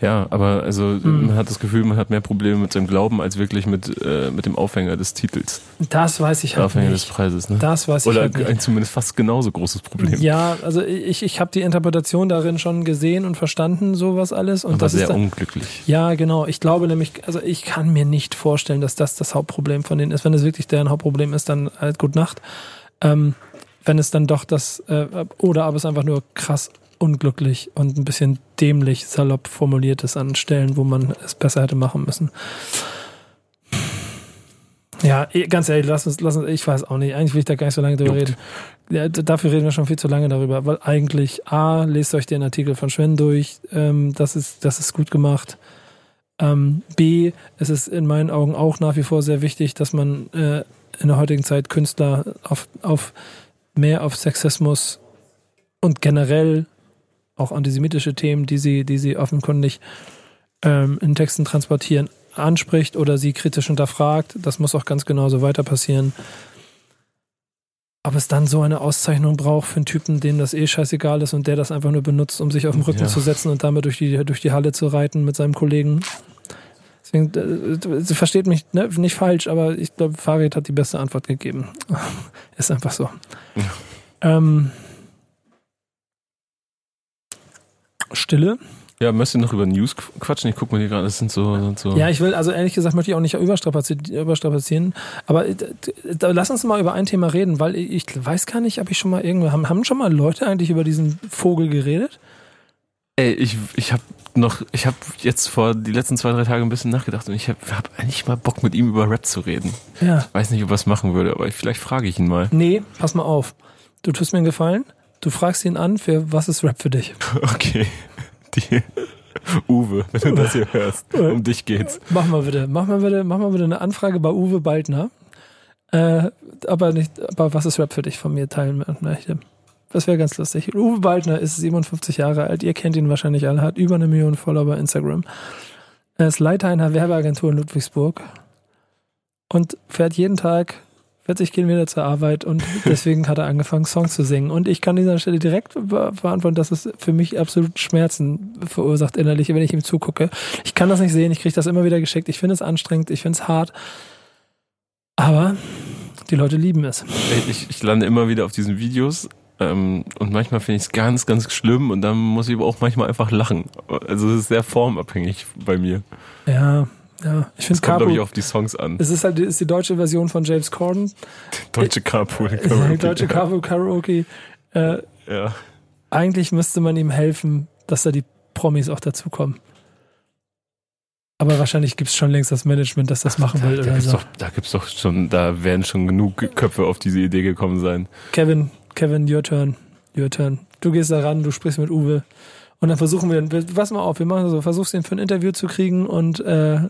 Ja, aber also Hm. man hat das Gefühl, man hat mehr Probleme mit seinem Glauben als wirklich mit, äh, mit dem Aufhänger des Titels. das weiß ich Der halt Aufhänger des nicht. Preises, ne? Das weiß ich Oder halt nicht. ein zumindest fast genauso großes Problem. Ja, also ich, ich habe die Interpretation darin schon gesehen und verstanden, sowas alles. Und aber das sehr ist dann, unglücklich. Ja, genau. Ich glaube nämlich, also ich kann mir nicht vorstellen, dass das das Hauptproblem von denen ist. Wenn es wirklich deren Hauptproblem ist, dann halt gut Nacht. Ähm, wenn es dann doch das, äh, oder aber es einfach nur krass unglücklich und ein bisschen dämlich salopp formuliert ist an Stellen, wo man es besser hätte machen müssen. Ja, eh, ganz ehrlich, lass uns, lass uns, ich weiß auch nicht. Eigentlich will ich da gar nicht so lange drüber Juckt. reden. Ja, dafür reden wir schon viel zu lange darüber, weil eigentlich, A, lest euch den Artikel von Sven durch, ähm, das ist, das ist gut gemacht. Ähm, B, es ist in meinen Augen auch nach wie vor sehr wichtig, dass man äh, in der heutigen Zeit Künstler auf, auf mehr auf Sexismus und generell auch antisemitische Themen, die sie, die sie offenkundig ähm, in Texten transportieren, anspricht oder sie kritisch hinterfragt. Das muss auch ganz genauso weiter passieren. Ob es dann so eine Auszeichnung braucht für einen Typen, dem das eh scheißegal ist und der das einfach nur benutzt, um sich auf den Rücken Ja. zu setzen und damit durch die, durch die Halle zu reiten mit seinem Kollegen. Deswegen, äh, sie versteht mich ne, nicht falsch, aber ich glaube, Farid hat die beste Antwort gegeben. ist einfach so. Ähm, Stille. Ja, möchtest du noch über News quatschen? Ich guck mal hier gerade, das sind so, sind so. Ja, ich will, also ehrlich gesagt, möchte ich auch nicht überstrapazieren, aber äh, da, lass uns mal über ein Thema reden, weil ich weiß gar nicht, ob ich schon mal irgendwo, haben, haben schon mal Leute eigentlich über diesen Vogel geredet? Ey, ich, ich habe noch, ich habe jetzt vor die letzten zwei, drei Tage ein bisschen nachgedacht und ich habe hab eigentlich mal Bock mit ihm über Rap zu reden. Ja. Weiß nicht, ob er es machen würde, aber vielleicht frage ich ihn mal. Nee, pass mal auf. Du tust mir einen Gefallen, du fragst ihn an, für was ist Rap für dich? Okay. Die Uwe, wenn du das hier hörst, um dich geht's. Mach mal bitte, mach mal bitte, mach mal bitte eine Anfrage bei Uwe Baldner. Äh, aber nicht, aber was ist Rap für dich von mir teilen möchte. Das wäre ganz lustig. Uwe Baldner ist 57 Jahre alt. Ihr kennt ihn wahrscheinlich alle. Hat über eine Million Follower bei Instagram. Er ist Leiter einer Werbeagentur in Ludwigsburg und fährt jeden Tag 40 Kilometer zur Arbeit und deswegen hat er angefangen, Songs zu singen. Und ich kann an dieser Stelle direkt be- beantworten, dass es für mich absolut Schmerzen verursacht innerlich, wenn ich ihm zugucke. Ich kann das nicht sehen, ich kriege das immer wieder geschickt. Ich finde es anstrengend, ich finde es hart. Aber die Leute lieben es. Ich, ich lande immer wieder auf diesen Videos ähm, und manchmal finde ich es ganz, ganz schlimm und dann muss ich aber auch manchmal einfach lachen. Also es ist sehr formabhängig bei mir. Ja, ja. Ich finde Es kommt, glaube ich, auf die Songs an. Es ist halt ist die deutsche Version von James Corden. Deutsche Carpool. Die deutsche Carpool Karaoke. Äh, Ja. eigentlich müsste man ihm helfen, dass da die Promis auch dazukommen. Aber wahrscheinlich gibt es schon längst das Management, das das machen will Da oder gibt's, so. doch, da gibt's doch schon, da werden schon genug Köpfe auf diese Idee gekommen sein. Kevin, Kevin, your turn. Your turn. Du gehst da ran, du sprichst mit Uwe. Und dann versuchen wir, pass mal auf, wir machen so, versuchst ihn für ein Interview zu kriegen und äh,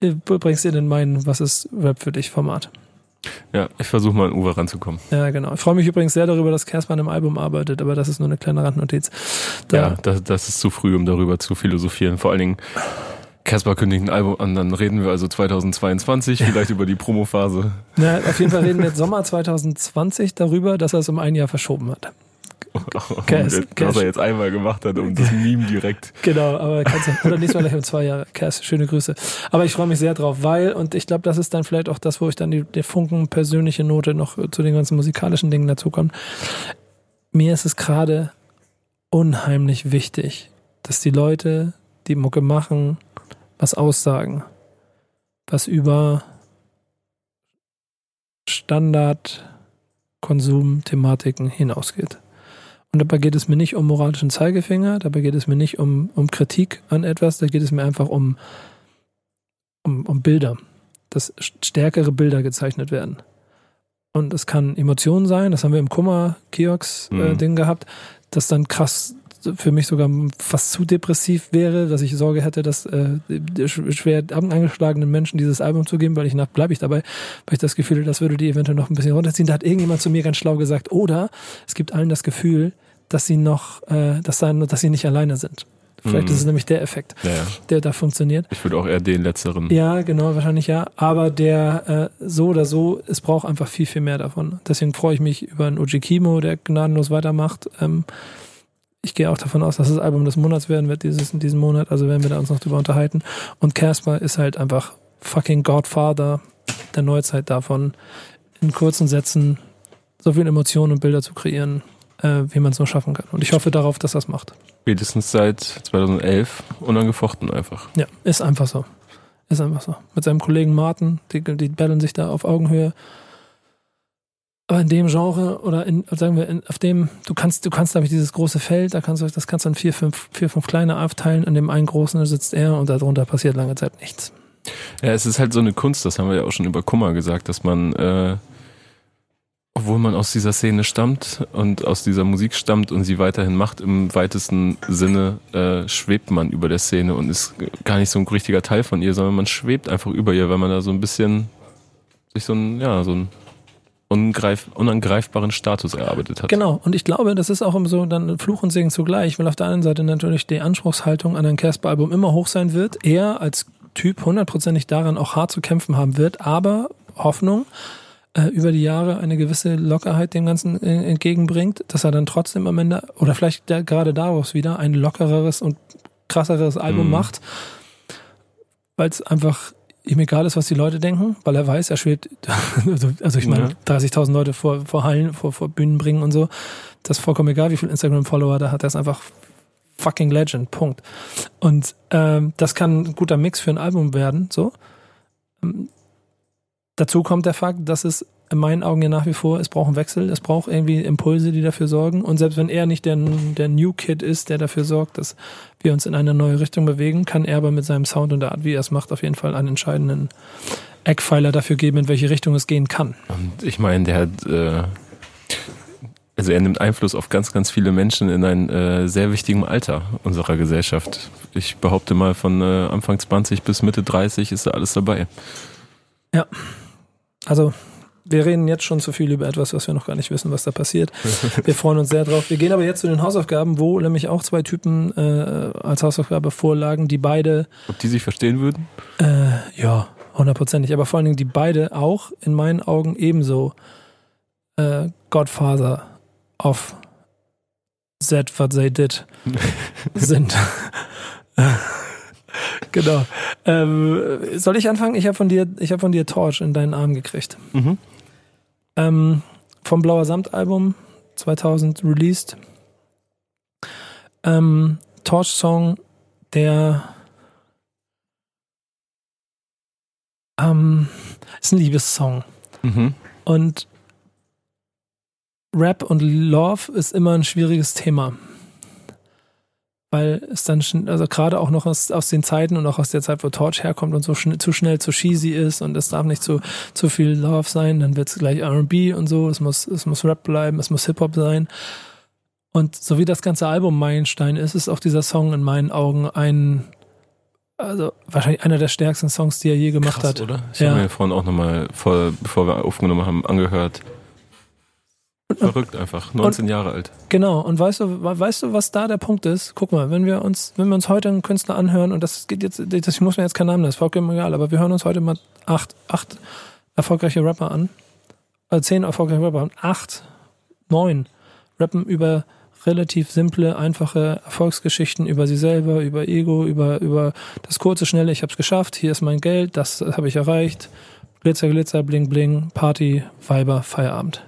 bringst ihn in mein Was ist Rap für dich Format. Ja, ich versuche mal an Uwe ranzukommen. Ja, genau. Ich freue mich übrigens sehr darüber, dass Kerstin an einem Album arbeitet, aber das ist nur eine kleine Randnotiz. Da, Ja, das, das ist zu früh, um darüber zu philosophieren. Vor allen Dingen, Casper kündigt ein Album an, dann reden wir also 2022, vielleicht über die Promophase. Na, auf jeden Fall reden wir jetzt Sommer 2020 darüber, dass er es um ein Jahr verschoben hat. Cass, was Cass. er jetzt einmal gemacht hat, um das Meme direkt. Genau, aber kannst du, oder nächstes Mal gleich um zwei Jahre. Kers, schöne Grüße. Aber ich freue mich sehr drauf, weil, und ich glaube, das ist dann vielleicht auch das, wo ich dann die, der Funken persönliche Note noch zu den ganzen musikalischen Dingen dazukommt. Mir ist es gerade unheimlich wichtig, dass die Leute, die Mucke machen, was aussagen, was über Standard-Konsum-Thematiken hinausgeht. Und dabei geht es mir nicht um moralischen Zeigefinger, dabei geht es mir nicht um, um Kritik an etwas, da geht es mir einfach um, um, um Bilder, dass stärkere Bilder gezeichnet werden. Und es kann Emotionen sein, das haben wir im Kummer-Kiox-Ding Mhm. gehabt, das dann krass für mich sogar fast zu depressiv wäre, dass ich Sorge hätte, dass äh, schwer angeschlagenen Menschen dieses Album zu geben, weil ich nach bleibe ich dabei, weil ich das Gefühl habe, das würde die eventuell noch ein bisschen runterziehen. Da hat irgendjemand zu mir ganz schlau gesagt, oder es gibt allen das Gefühl, dass sie noch, äh, dass, da, dass sie nicht alleine sind. Vielleicht Mhm. ist es nämlich der Effekt, Ja, ja. der da funktioniert. Ich würde auch eher den letzteren. Ja, genau, wahrscheinlich ja. Aber der äh, so oder so, es braucht einfach viel, viel mehr davon. Deswegen freue ich mich über einen Uji Kimo, der gnadenlos weitermacht. Ähm, ich gehe auch davon aus, dass das Album des Monats werden wird dieses, in diesem Monat. Also werden wir da uns noch drüber unterhalten. Und Casper ist halt einfach fucking Godfather der Neuzeit davon, in kurzen Sätzen so viel Emotionen und Bilder zu kreieren, äh, wie man es nur schaffen kann. Und ich hoffe darauf, dass das macht. Spätestens seit 2011 unangefochten einfach. Ja, ist einfach so. Ist einfach so. Mit seinem Kollegen Martin, die, die battlen sich da auf Augenhöhe. Aber in dem Genre oder in, sagen wir, in, auf dem, du kannst, du kannst, glaube dieses große Feld, da kannst du, das kannst du in vier, fünf, vier, fünf kleine aufteilen. An dem einen großen sitzt er und darunter passiert lange Zeit nichts. Ja, es ist halt so eine Kunst, das haben wir ja auch schon über Kummer gesagt, dass man, äh, obwohl man aus dieser Szene stammt und aus dieser Musik stammt und sie weiterhin macht, im weitesten Sinne äh, schwebt man über der Szene und ist gar nicht so ein richtiger Teil von ihr, sondern man schwebt einfach über ihr, weil man da so ein bisschen sich so ein, ja, so ein ungreif, unangreifbaren Status erarbeitet hat. Genau, und ich glaube, das ist auch immer so dann Fluch und Segen zugleich, weil auf der einen Seite natürlich die Anspruchshaltung an ein Casper-Album immer hoch sein wird, er als Typ hundertprozentig daran auch hart zu kämpfen haben wird, aber Hoffnung äh, über die Jahre eine gewisse Lockerheit dem Ganzen äh, entgegenbringt, dass er dann trotzdem am Ende, oder vielleicht da, gerade daraus wieder, ein lockereres und krasseres Album Mhm. macht, weil es einfach ihm egal ist, was die Leute denken, weil er weiß, er schwebt, also ich meine, Ja. 30.000 Leute vor, vor Hallen, vor, vor Bühnen bringen und so, das ist vollkommen egal, wie viel Instagram-Follower da hat, er ist einfach fucking Legend, Punkt. Und ähm, das kann ein guter Mix für ein Album werden, so. Ähm, dazu kommt der Fakt, dass es in meinen Augen ja nach wie vor, es braucht einen Wechsel, es braucht irgendwie Impulse, die dafür sorgen. Und selbst wenn er nicht der, der New Kid ist, der dafür sorgt, dass wir uns in eine neue Richtung bewegen, kann er aber mit seinem Sound und der Art, wie er es macht, auf jeden Fall einen entscheidenden Eckpfeiler dafür geben, in welche Richtung es gehen kann. Und ich meine, der hat, äh, also er nimmt Einfluss auf ganz, ganz viele Menschen in einem äh, sehr wichtigen Alter unserer Gesellschaft. Ich behaupte mal, von äh, Anfang 20 bis Mitte 30 ist da alles dabei. Also, wir reden jetzt schon zu viel über etwas, was wir noch gar nicht wissen, was da passiert. Wir freuen uns sehr drauf. Wir gehen aber jetzt zu den Hausaufgaben, wo nämlich auch zwei Typen äh, als Hausaufgabe vorlagen, die beide, Ob die sich verstehen würden? äh, ja, hundertprozentig, aber vor allen Dingen die beide auch in meinen Augen ebenso äh, Godfather of that what they did sind. genau. Ähm, soll ich anfangen? Ich habe von dir, ich habe von dir Torch in deinen Arm gekriegt. Mhm. Ähm, vom Blauer Samt Album 2000 released. Ähm, Torch Song, der ähm, ist ein Liebessong. Mhm. Und Rap und Love ist immer ein schwieriges Thema. Weil es dann, schn- also gerade auch noch aus, aus den Zeiten und auch aus der Zeit, wo Torch herkommt und so schn zu schnell zu cheesy ist und es darf nicht zu, zu viel Love sein, dann wird es gleich RB und so, es muss, es muss Rap bleiben, es muss Hip-Hop sein. Und so wie das ganze Album Meilenstein ist, ist auch dieser Song in meinen Augen ein, also wahrscheinlich einer der stärksten Songs, die er je gemacht Krass, hat. oder? Ich Ja. habe mir vorhin auch nochmal, vor, bevor wir aufgenommen haben, angehört. Verrückt einfach. 19 Jahre alt. Genau, und weißt du, we- weißt du, was da der Punkt ist? Guck mal, wenn wir uns, wenn wir uns heute einen Künstler anhören, und das geht jetzt, das, muss mir jetzt keinen Namen nennen, das ist vollkommen egal, aber wir hören uns heute mal acht, acht erfolgreiche Rapper an, also zehn erfolgreiche Rapper an, acht, neun rappen über relativ simple, einfache Erfolgsgeschichten über sie selber, über Ego, über, über das kurze, schnelle, ich hab's geschafft, hier ist mein Geld, das habe ich erreicht, Glitzer, Glitzer, Bling, Bling, Party, Weiber, Feierabend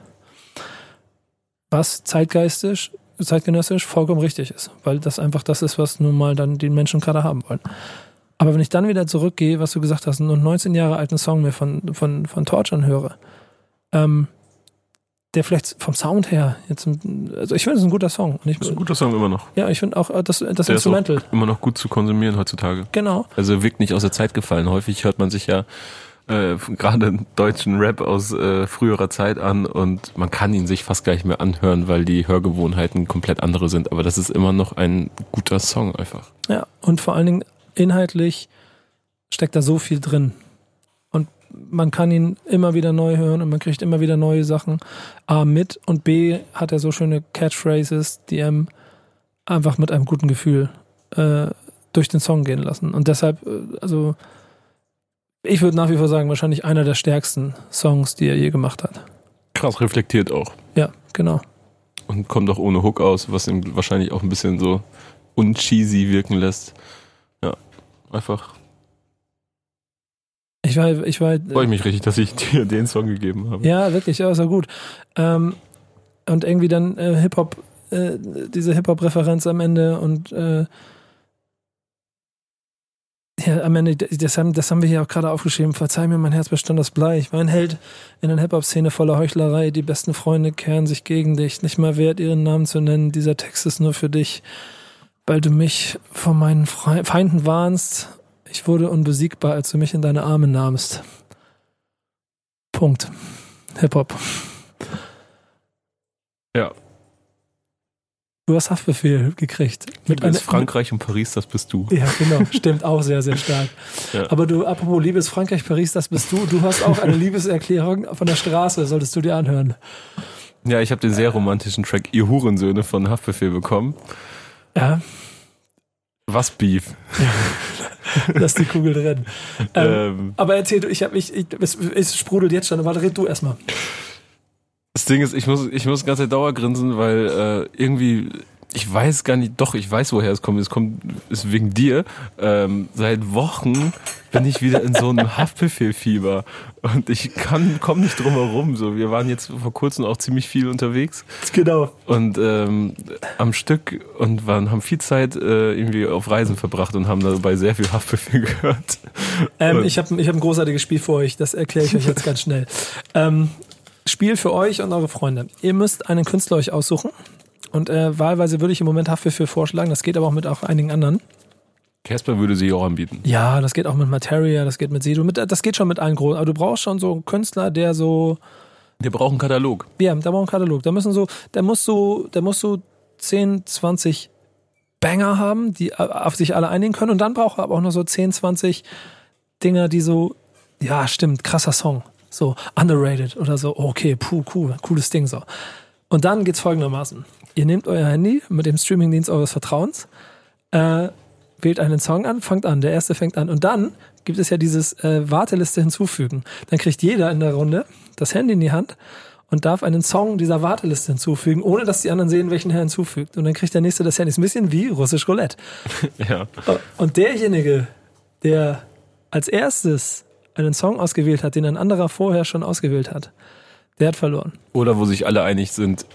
was zeitgeistisch, zeitgenössisch vollkommen richtig ist, weil das einfach das ist, was nun mal dann die Menschen gerade haben wollen. Aber wenn ich dann wieder zurückgehe, was du gesagt hast, einen 19 Jahre alten Song mir von, von, von Torch anhöre, ähm, der vielleicht vom Sound her jetzt, also ich finde es ein guter Song. Und ich, Das ist ein guter Song immer noch. ja, ich finde auch das, das Der ist Instrumental. auch immer noch gut zu konsumieren heutzutage. Genau. Also wirkt nicht aus der Zeit gefallen. Häufig hört man sich ja äh, gerade deutschen Rap aus äh, früherer Zeit an und man kann ihn sich fast gar nicht mehr anhören, weil die Hörgewohnheiten komplett andere sind. Aber das ist immer noch ein guter Song einfach. Ja, und vor allen Dingen inhaltlich steckt da so viel drin. Und man kann ihn immer wieder neu hören und man kriegt immer wieder neue Sachen A mit und B hat er so schöne Catchphrases, die einem einfach mit einem guten Gefühl äh, durch den Song gehen lassen. Und deshalb, äh, also ich würde nach wie vor sagen, wahrscheinlich einer der stärksten Songs, die er je gemacht hat. Krass reflektiert auch. Ja, genau. Und kommt auch ohne Hook aus, was ihn wahrscheinlich auch ein bisschen so uncheesy wirken lässt. Ja, einfach Ich war, ich war, freue ich mich richtig, dass ich dir den Song gegeben habe. Ja, wirklich, ja, ist ja gut. Ähm, und irgendwie dann äh, Hip-Hop, äh, diese Hip-Hop-Referenz am Ende und äh, ja, am Ende, das haben, das haben wir hier auch gerade aufgeschrieben. Verzeih mir, mein Herz bestand aus Blei. Ich war ein Held in der Hip-Hop-Szene voller Heuchlerei. Die besten Freunde kehren sich gegen dich. Nicht mal wert, ihren Namen zu nennen. Dieser Text ist nur für dich, weil du mich vor meinen Feinden warnst. Ich wurde unbesiegbar, als du mich in deine Arme nahmst. Punkt. Hip-Hop. Ja. Du hast Haftbefehl gekriegt. Mit einer- Frankreich und Paris, das bist du. Ja, genau. Stimmt auch sehr, sehr stark. Ja. Aber du, apropos Liebes Frankreich, Paris, das bist du. Du hast auch eine Liebeserklärung von der Straße, solltest du dir anhören. Ja, ich habe den sehr romantischen Track Ihr Hurensöhne von Haftbefehl bekommen. Ja, Was Beef? lass die Kugel drin. Ähm, Ähm, aber erzähl du, ich habe mich, ich, es, es sprudelt jetzt schon, aber red du erstmal. Das Ding ist, ich muss, ich muss ganz Dauer grinsen, weil äh, irgendwie, ich weiß gar nicht, doch, ich weiß, woher es kommt. Es kommt, ist wegen dir. Ähm, seit Wochen bin ich wieder in so einem Haftbefehl-Fieber und ich kann, komm nicht drum herum. So, wir waren jetzt vor kurzem auch ziemlich viel unterwegs Genau. und ähm, am Stück und waren, haben viel Zeit äh, irgendwie auf Reisen verbracht und haben dabei sehr viel Haftbefehl gehört. Ähm, ich habe ich hab ein großartiges Spiel für euch, das erkläre ich euch jetzt ganz schnell. Ähm, Spiel für euch und eure Freunde. Ihr müsst einen Künstler euch aussuchen. Und äh, wahlweise würde ich im Moment Haftbefehl vorschlagen. Das geht aber auch mit auch einigen anderen. Casper würde sie auch anbieten. Ja, das geht auch mit Materia, das geht mit Sido, mit, das geht schon mit allen großen. Aber du brauchst schon so einen Künstler, der so, Wir brauchen einen Katalog. ja, da braucht einen Katalog. Da müssen so, der muss so, der muss so 10, 20 Banger haben, die auf sich alle einigen können. Und dann braucht er aber auch noch so 10, 20 Dinger, die so, ja, stimmt, krasser Song. So, underrated oder so, okay, puh, cool, cooles Ding so. Und dann geht's folgendermaßen. Ihr nehmt euer Handy mit dem Streamingdienst eures Vertrauens, äh, wählt einen Song an, fangt an, der erste fängt an. Und dann gibt es ja dieses äh, Warteliste hinzufügen. Dann kriegt jeder in der Runde das Handy in die Hand und darf einen Song dieser Warteliste hinzufügen, ohne dass die anderen sehen, welchen er hinzufügt. Und dann kriegt der nächste das Handy. Ist ein bisschen wie russisch Roulette. Ja. Und derjenige, der als erstes einen Song ausgewählt hat, den ein anderer vorher schon ausgewählt hat, der hat verloren. Oder wo sich alle einig sind,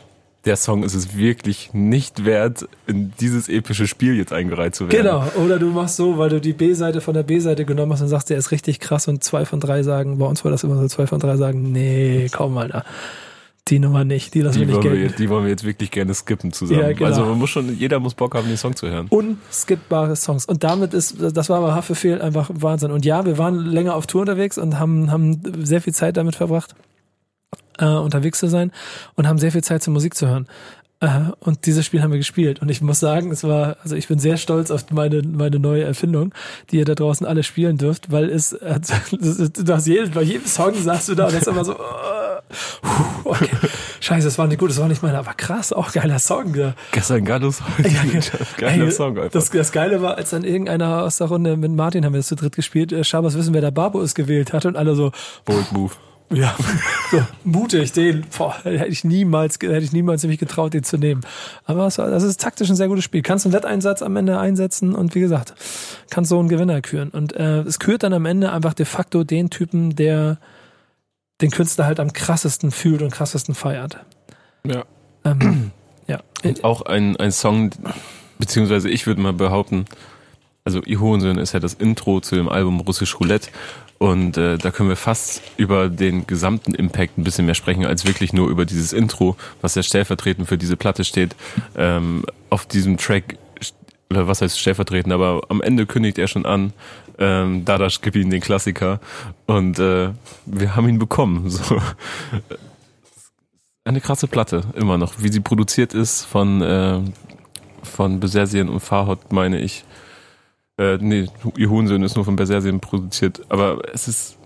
der Song ist es wirklich nicht wert, in dieses epische Spiel jetzt eingereiht zu werden. Genau. Oder du machst so, weil du die B-Seite von der B-Seite genommen hast und sagst, der ist richtig krass und zwei von drei sagen, bei uns war das immer so, zwei von drei sagen, nee, komm, Alter. Die Nummer nicht, die lassen wir Die nicht wir, gelten. jetzt, die wollen wir jetzt wirklich gerne skippen zusammen. Ja, genau. Also man muss schon, jeder muss Bock haben, den Song zu hören. unskippbare Songs. Und damit ist, das war aber Haftbefehl einfach Wahnsinn. Und ja, wir waren länger auf Tour unterwegs und haben, haben sehr viel Zeit damit verbracht, äh, unterwegs zu sein und haben sehr viel Zeit zur Musik zu hören. Und dieses Spiel haben wir gespielt. Und ich muss sagen, es war, also ich bin sehr stolz auf meine, meine neue Erfindung, die ihr da draußen alle spielen dürft, weil es, äh, du hast jedes, bei jedem Song sagst du da und das ist immer so, puh, okay, scheiße, das war nicht gut, das war nicht meiner, aber krass, auch geiler Song. Ja. Gestern Gallus, heute Ja, ge- geiler Ey, Song einfach. Das, das Geile war, als dann irgendeiner aus der Runde mit Martin haben wir das zu dritt gespielt, äh, Schabers wissen, wer der Babo ist gewählt hat und alle so, Bold Move. Ja, so mutig, den, boah, hätte ich niemals, hätte ich niemals mich getraut, den zu nehmen. Aber es war, das ist taktisch ein sehr gutes Spiel. Kannst einen Wetteinsatz am Ende einsetzen und wie gesagt, kannst so einen Gewinner küren. Und äh, es kürt dann am Ende einfach de facto den Typen, der den Künstler halt am krassesten fühlt und krassesten feiert. Ja. Ähm, ja. Und auch ein, ein Song, beziehungsweise ich würde mal behaupten, also Ihr Hohensohn ist ja das Intro zu dem Album Russisch Roulette Und äh, da können wir fast über den gesamten Impact ein bisschen mehr sprechen, als wirklich nur über dieses Intro, was ja stellvertretend für diese Platte steht. Ähm, auf diesem Track, oder was heißt stellvertretend, aber am Ende kündigt er schon an, ähm, Dadash gibt ihm den Klassiker und äh, wir haben ihn bekommen. So. Eine krasse Platte, immer noch. Wie sie produziert ist von, äh, von Besersien und Farhot, meine ich. Äh, nee, ihr Huhnsöhn ist nur von Besersien produziert, aber es ist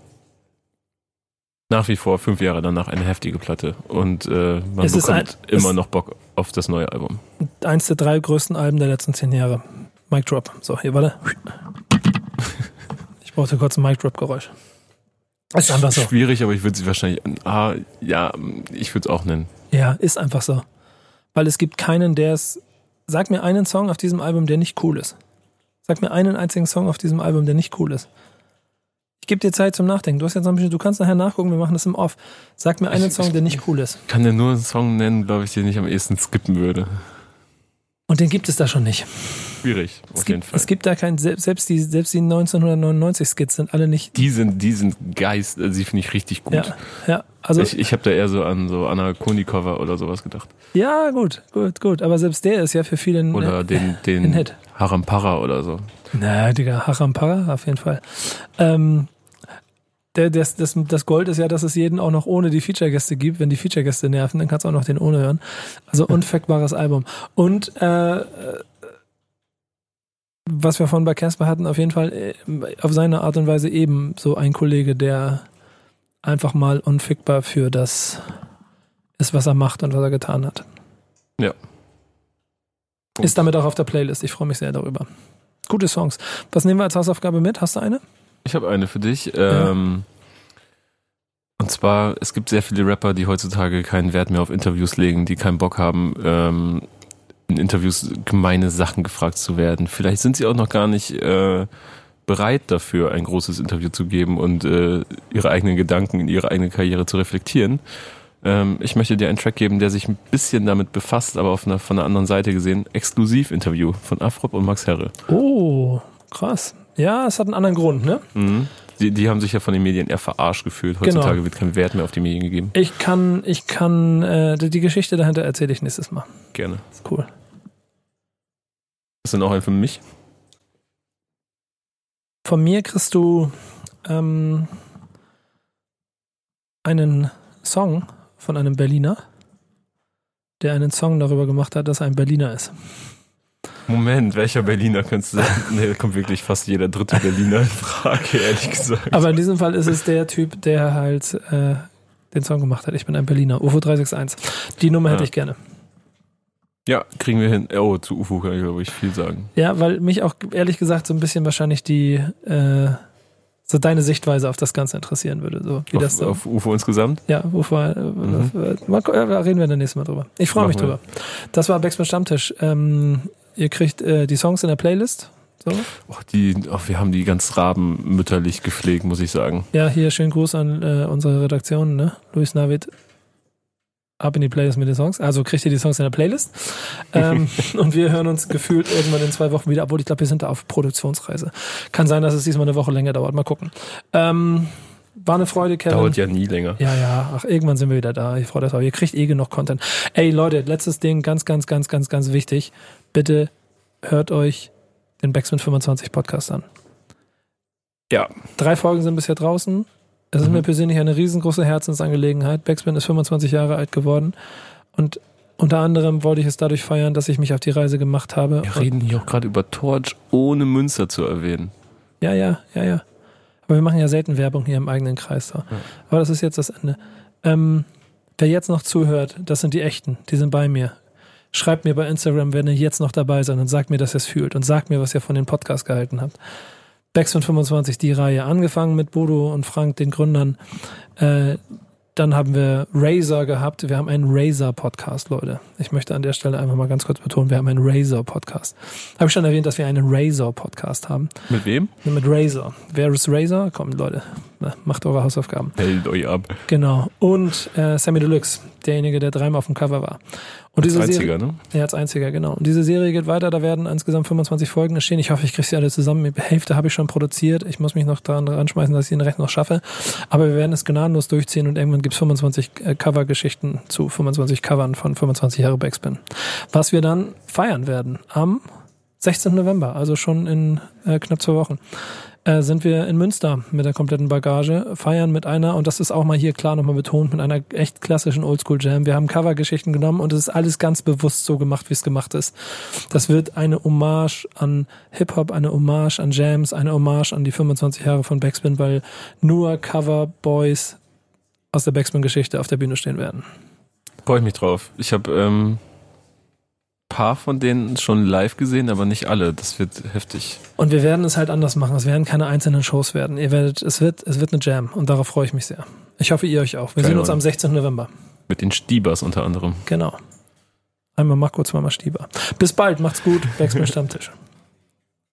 nach wie vor fünf Jahre danach eine heftige Platte und äh, man Es bekommt ein- immer noch Bock auf das neue Album. Eins der drei größten Alben der letzten zehn Jahre. Mic Drop. So, hier, warte. Ich brauchte kurz ein Mic Drop Geräusch. Ist einfach so. Schwierig, aber ich würde sie wahrscheinlich, ah, ja, ich würde es auch nennen. Ja, ist einfach so. Weil es gibt keinen, der es. Sag mir einen Song auf diesem Album, der nicht cool ist. Sag mir einen einzigen Song auf diesem Album, der nicht cool ist. Ich gebe dir Zeit zum Nachdenken. Du hast jetzt noch ein bisschen, du kannst nachher nachgucken, wir machen das im Off. Sag mir einen Ich- Song, der nicht cool ist. Ich kann dir nur einen Song nennen, glaube ich, den ich am ehesten skippen würde. Und den gibt es da schon nicht. Schwierig, Es auf jeden gibt, Fall. es gibt da keinen, selbst selbst die, selbst die 1999 Skits sind alle nicht. die sind, die sind Geist, also die finde ich richtig gut. Ja, ja. Also, ich ich habe da eher so an so Anna Konikova oder sowas gedacht. ja, gut, gut, gut. Aber selbst der ist ja für viele ein, Oder den, ein den Hit. Harampara oder so. Na, Digga, Harampara, auf jeden Fall. Ähm, der, das, das, das Gold ist ja, dass es jeden auch noch ohne die Feature-Gäste gibt. Wenn die Feature-Gäste nerven, dann kannst du auch noch den ohne hören. Also unfackbares Album. Und äh, was wir von bei Casper hatten, auf jeden Fall äh, auf seine Art und Weise eben so ein Kollege, der einfach mal unfickbar für das ist, was er macht und was er getan hat. Ja. Ist damit auch auf der Playlist. Ich freue mich sehr darüber. Gute Songs. Was nehmen wir als Hausaufgabe mit? Hast du eine? Ich habe eine für dich. Ähm, Und zwar, es gibt sehr viele Rapper, die heutzutage keinen Wert mehr auf Interviews legen, die keinen Bock haben, ähm, in Interviews gemeine Sachen gefragt zu werden. Vielleicht sind sie auch noch gar nicht äh, bereit dafür, ein großes Interview zu geben und äh, ihre eigenen Gedanken in ihre eigene Karriere zu reflektieren. Ähm, ich möchte dir einen Track geben, der sich ein bisschen damit befasst, aber auf einer, von einer anderen Seite gesehen. Exklusiv-Interview von Afrop und Max Herre. Oh, krass. Ja, es hat einen anderen Grund, ne? Mhm. Die, die haben sich ja von den Medien eher verarscht gefühlt. Heutzutage Genau. wird kein Wert mehr auf die Medien gegeben. Ich kann, ich kann, äh, die Geschichte dahinter erzähle ich nächstes Mal. Gerne. Ist cool. Ist denn auch ein für mich? Von mir kriegst du ähm, einen Song von einem Berliner, der einen Song darüber gemacht hat, dass er ein Berliner ist. Moment, welcher Berliner könntest du sagen? Nee, da kommt wirklich fast jeder dritte Berliner in Frage, ehrlich gesagt. Aber in diesem Fall ist es der Typ, der halt äh, den Song gemacht hat. Ich bin ein Berliner. UFO 361. Die Nummer hätte Ja. ich gerne. Ja, kriegen wir hin. Oh, zu UFO kann ich, glaube ich, viel sagen. Ja, weil mich auch ehrlich gesagt so ein bisschen wahrscheinlich die äh, so deine Sichtweise auf das Ganze interessieren würde. So wie das Auf, so. auf UFO insgesamt? Ja, wovor, äh, Mhm. mal, gu- äh, reden wir dann nächstes Mal drüber. Ich freue mich wir. drüber. Das war Backspin Stammtisch. Ähm, ihr kriegt äh, die Songs in der Playlist. So. Oh, die, oh, wir haben die ganz rabenmütterlich gepflegt, muss ich sagen. Ja, hier schönen Gruß an äh, unsere Redaktion, ne? Luis Navid. Ab in die Playlist mit den Songs. Also kriegt ihr die Songs in der Playlist. Ähm, und wir hören uns gefühlt irgendwann in zwei Wochen wieder, obwohl ich glaube, wir sind da auf Produktionsreise. Kann sein, dass es diesmal eine Woche länger dauert. Mal gucken. Ähm, war eine Freude, Kevin. Dauert ja nie länger. Ja, ja, ach, irgendwann sind wir wieder da. Ich freue mich drauf. Ihr kriegt eh genug Content. Ey, Leute, letztes Ding, ganz, ganz, ganz, ganz, ganz wichtig. Bitte hört euch den Backspin 25 Podcast an. Ja. Drei Folgen sind bisher draußen. Es ist Mhm. mir persönlich eine riesengroße Herzensangelegenheit. Backspin ist 25 Jahre alt geworden. Und unter anderem wollte ich es dadurch feiern, dass ich mich auf die Reise gemacht habe. Wir reden hier auch gerade über Torch, ohne Münster zu erwähnen. Ja, ja, ja, ja. Aber wir machen ja selten Werbung hier im eigenen Kreis. So. Aber das ist jetzt das Ende. Ähm, wer jetzt noch zuhört, das sind die Echten, die sind bei mir. Schreibt mir bei Instagram, wenn ihr jetzt noch dabei seid und sagt mir, dass ihr es fühlt und sagt mir, was ihr von den Podcast gehalten habt. Backspin 25, die Reihe, angefangen mit Bodo und Frank, den Gründern. Äh, Dann haben wir Razer gehabt. Wir haben einen Razer-Podcast, Leute. Ich möchte an der Stelle einfach mal ganz kurz betonen, wir haben einen Razer-Podcast. Habe ich schon erwähnt, dass wir einen Razer-Podcast haben. Mit wem? Mit Razer. Wer ist Razer? Kommt, Leute. Macht eure Hausaufgaben. Hält euch ab. Genau. Und äh, Sammy Deluxe, derjenige, der dreimal auf dem Cover war. Und als diese einziger, Serie, ne? Ja, als einziger, genau. Und diese Serie geht weiter, da werden insgesamt 25 Folgen entstehen. Ich hoffe, ich kriege sie alle zusammen. Die Hälfte habe ich schon produziert. Ich muss mich noch daran ranschmeißen, dass ich den Rest noch schaffe. Aber wir werden es gnadenlos durchziehen und irgendwann gibt es 25 äh, Cover-Geschichten zu 25 Covern von 25 Jahre Backspin. Was wir dann feiern werden am 16. November, also schon in äh, knapp zwei Wochen äh, sind wir in Münster mit der kompletten Bagage, feiern mit einer, und das ist auch mal hier klar nochmal betont, mit einer echt klassischen Oldschool-Jam. Wir haben Covergeschichten genommen und es ist alles ganz bewusst so gemacht, wie es gemacht ist. Das wird eine Hommage an Hip-Hop, eine Hommage an Jams, eine Hommage an die 25 Jahre von Backspin, weil nur Cover-Boys aus der Backspin-Geschichte auf der Bühne stehen werden. Freue ich mich drauf. Ich habe ähm, paar von denen schon live gesehen, aber nicht alle. Das wird heftig. Und wir werden es halt anders machen. Es werden keine einzelnen Shows werden. Ihr werdet, es wird, es wird eine Jam und darauf freue ich mich sehr. Ich hoffe, ihr euch auch. Wir Keine sehen uns Ahnung. am 16. November. Mit den Stiebers unter anderem. Genau. Einmal Marco, zweimal Stieber. Bis bald, macht's gut. Backspin Stammtisch.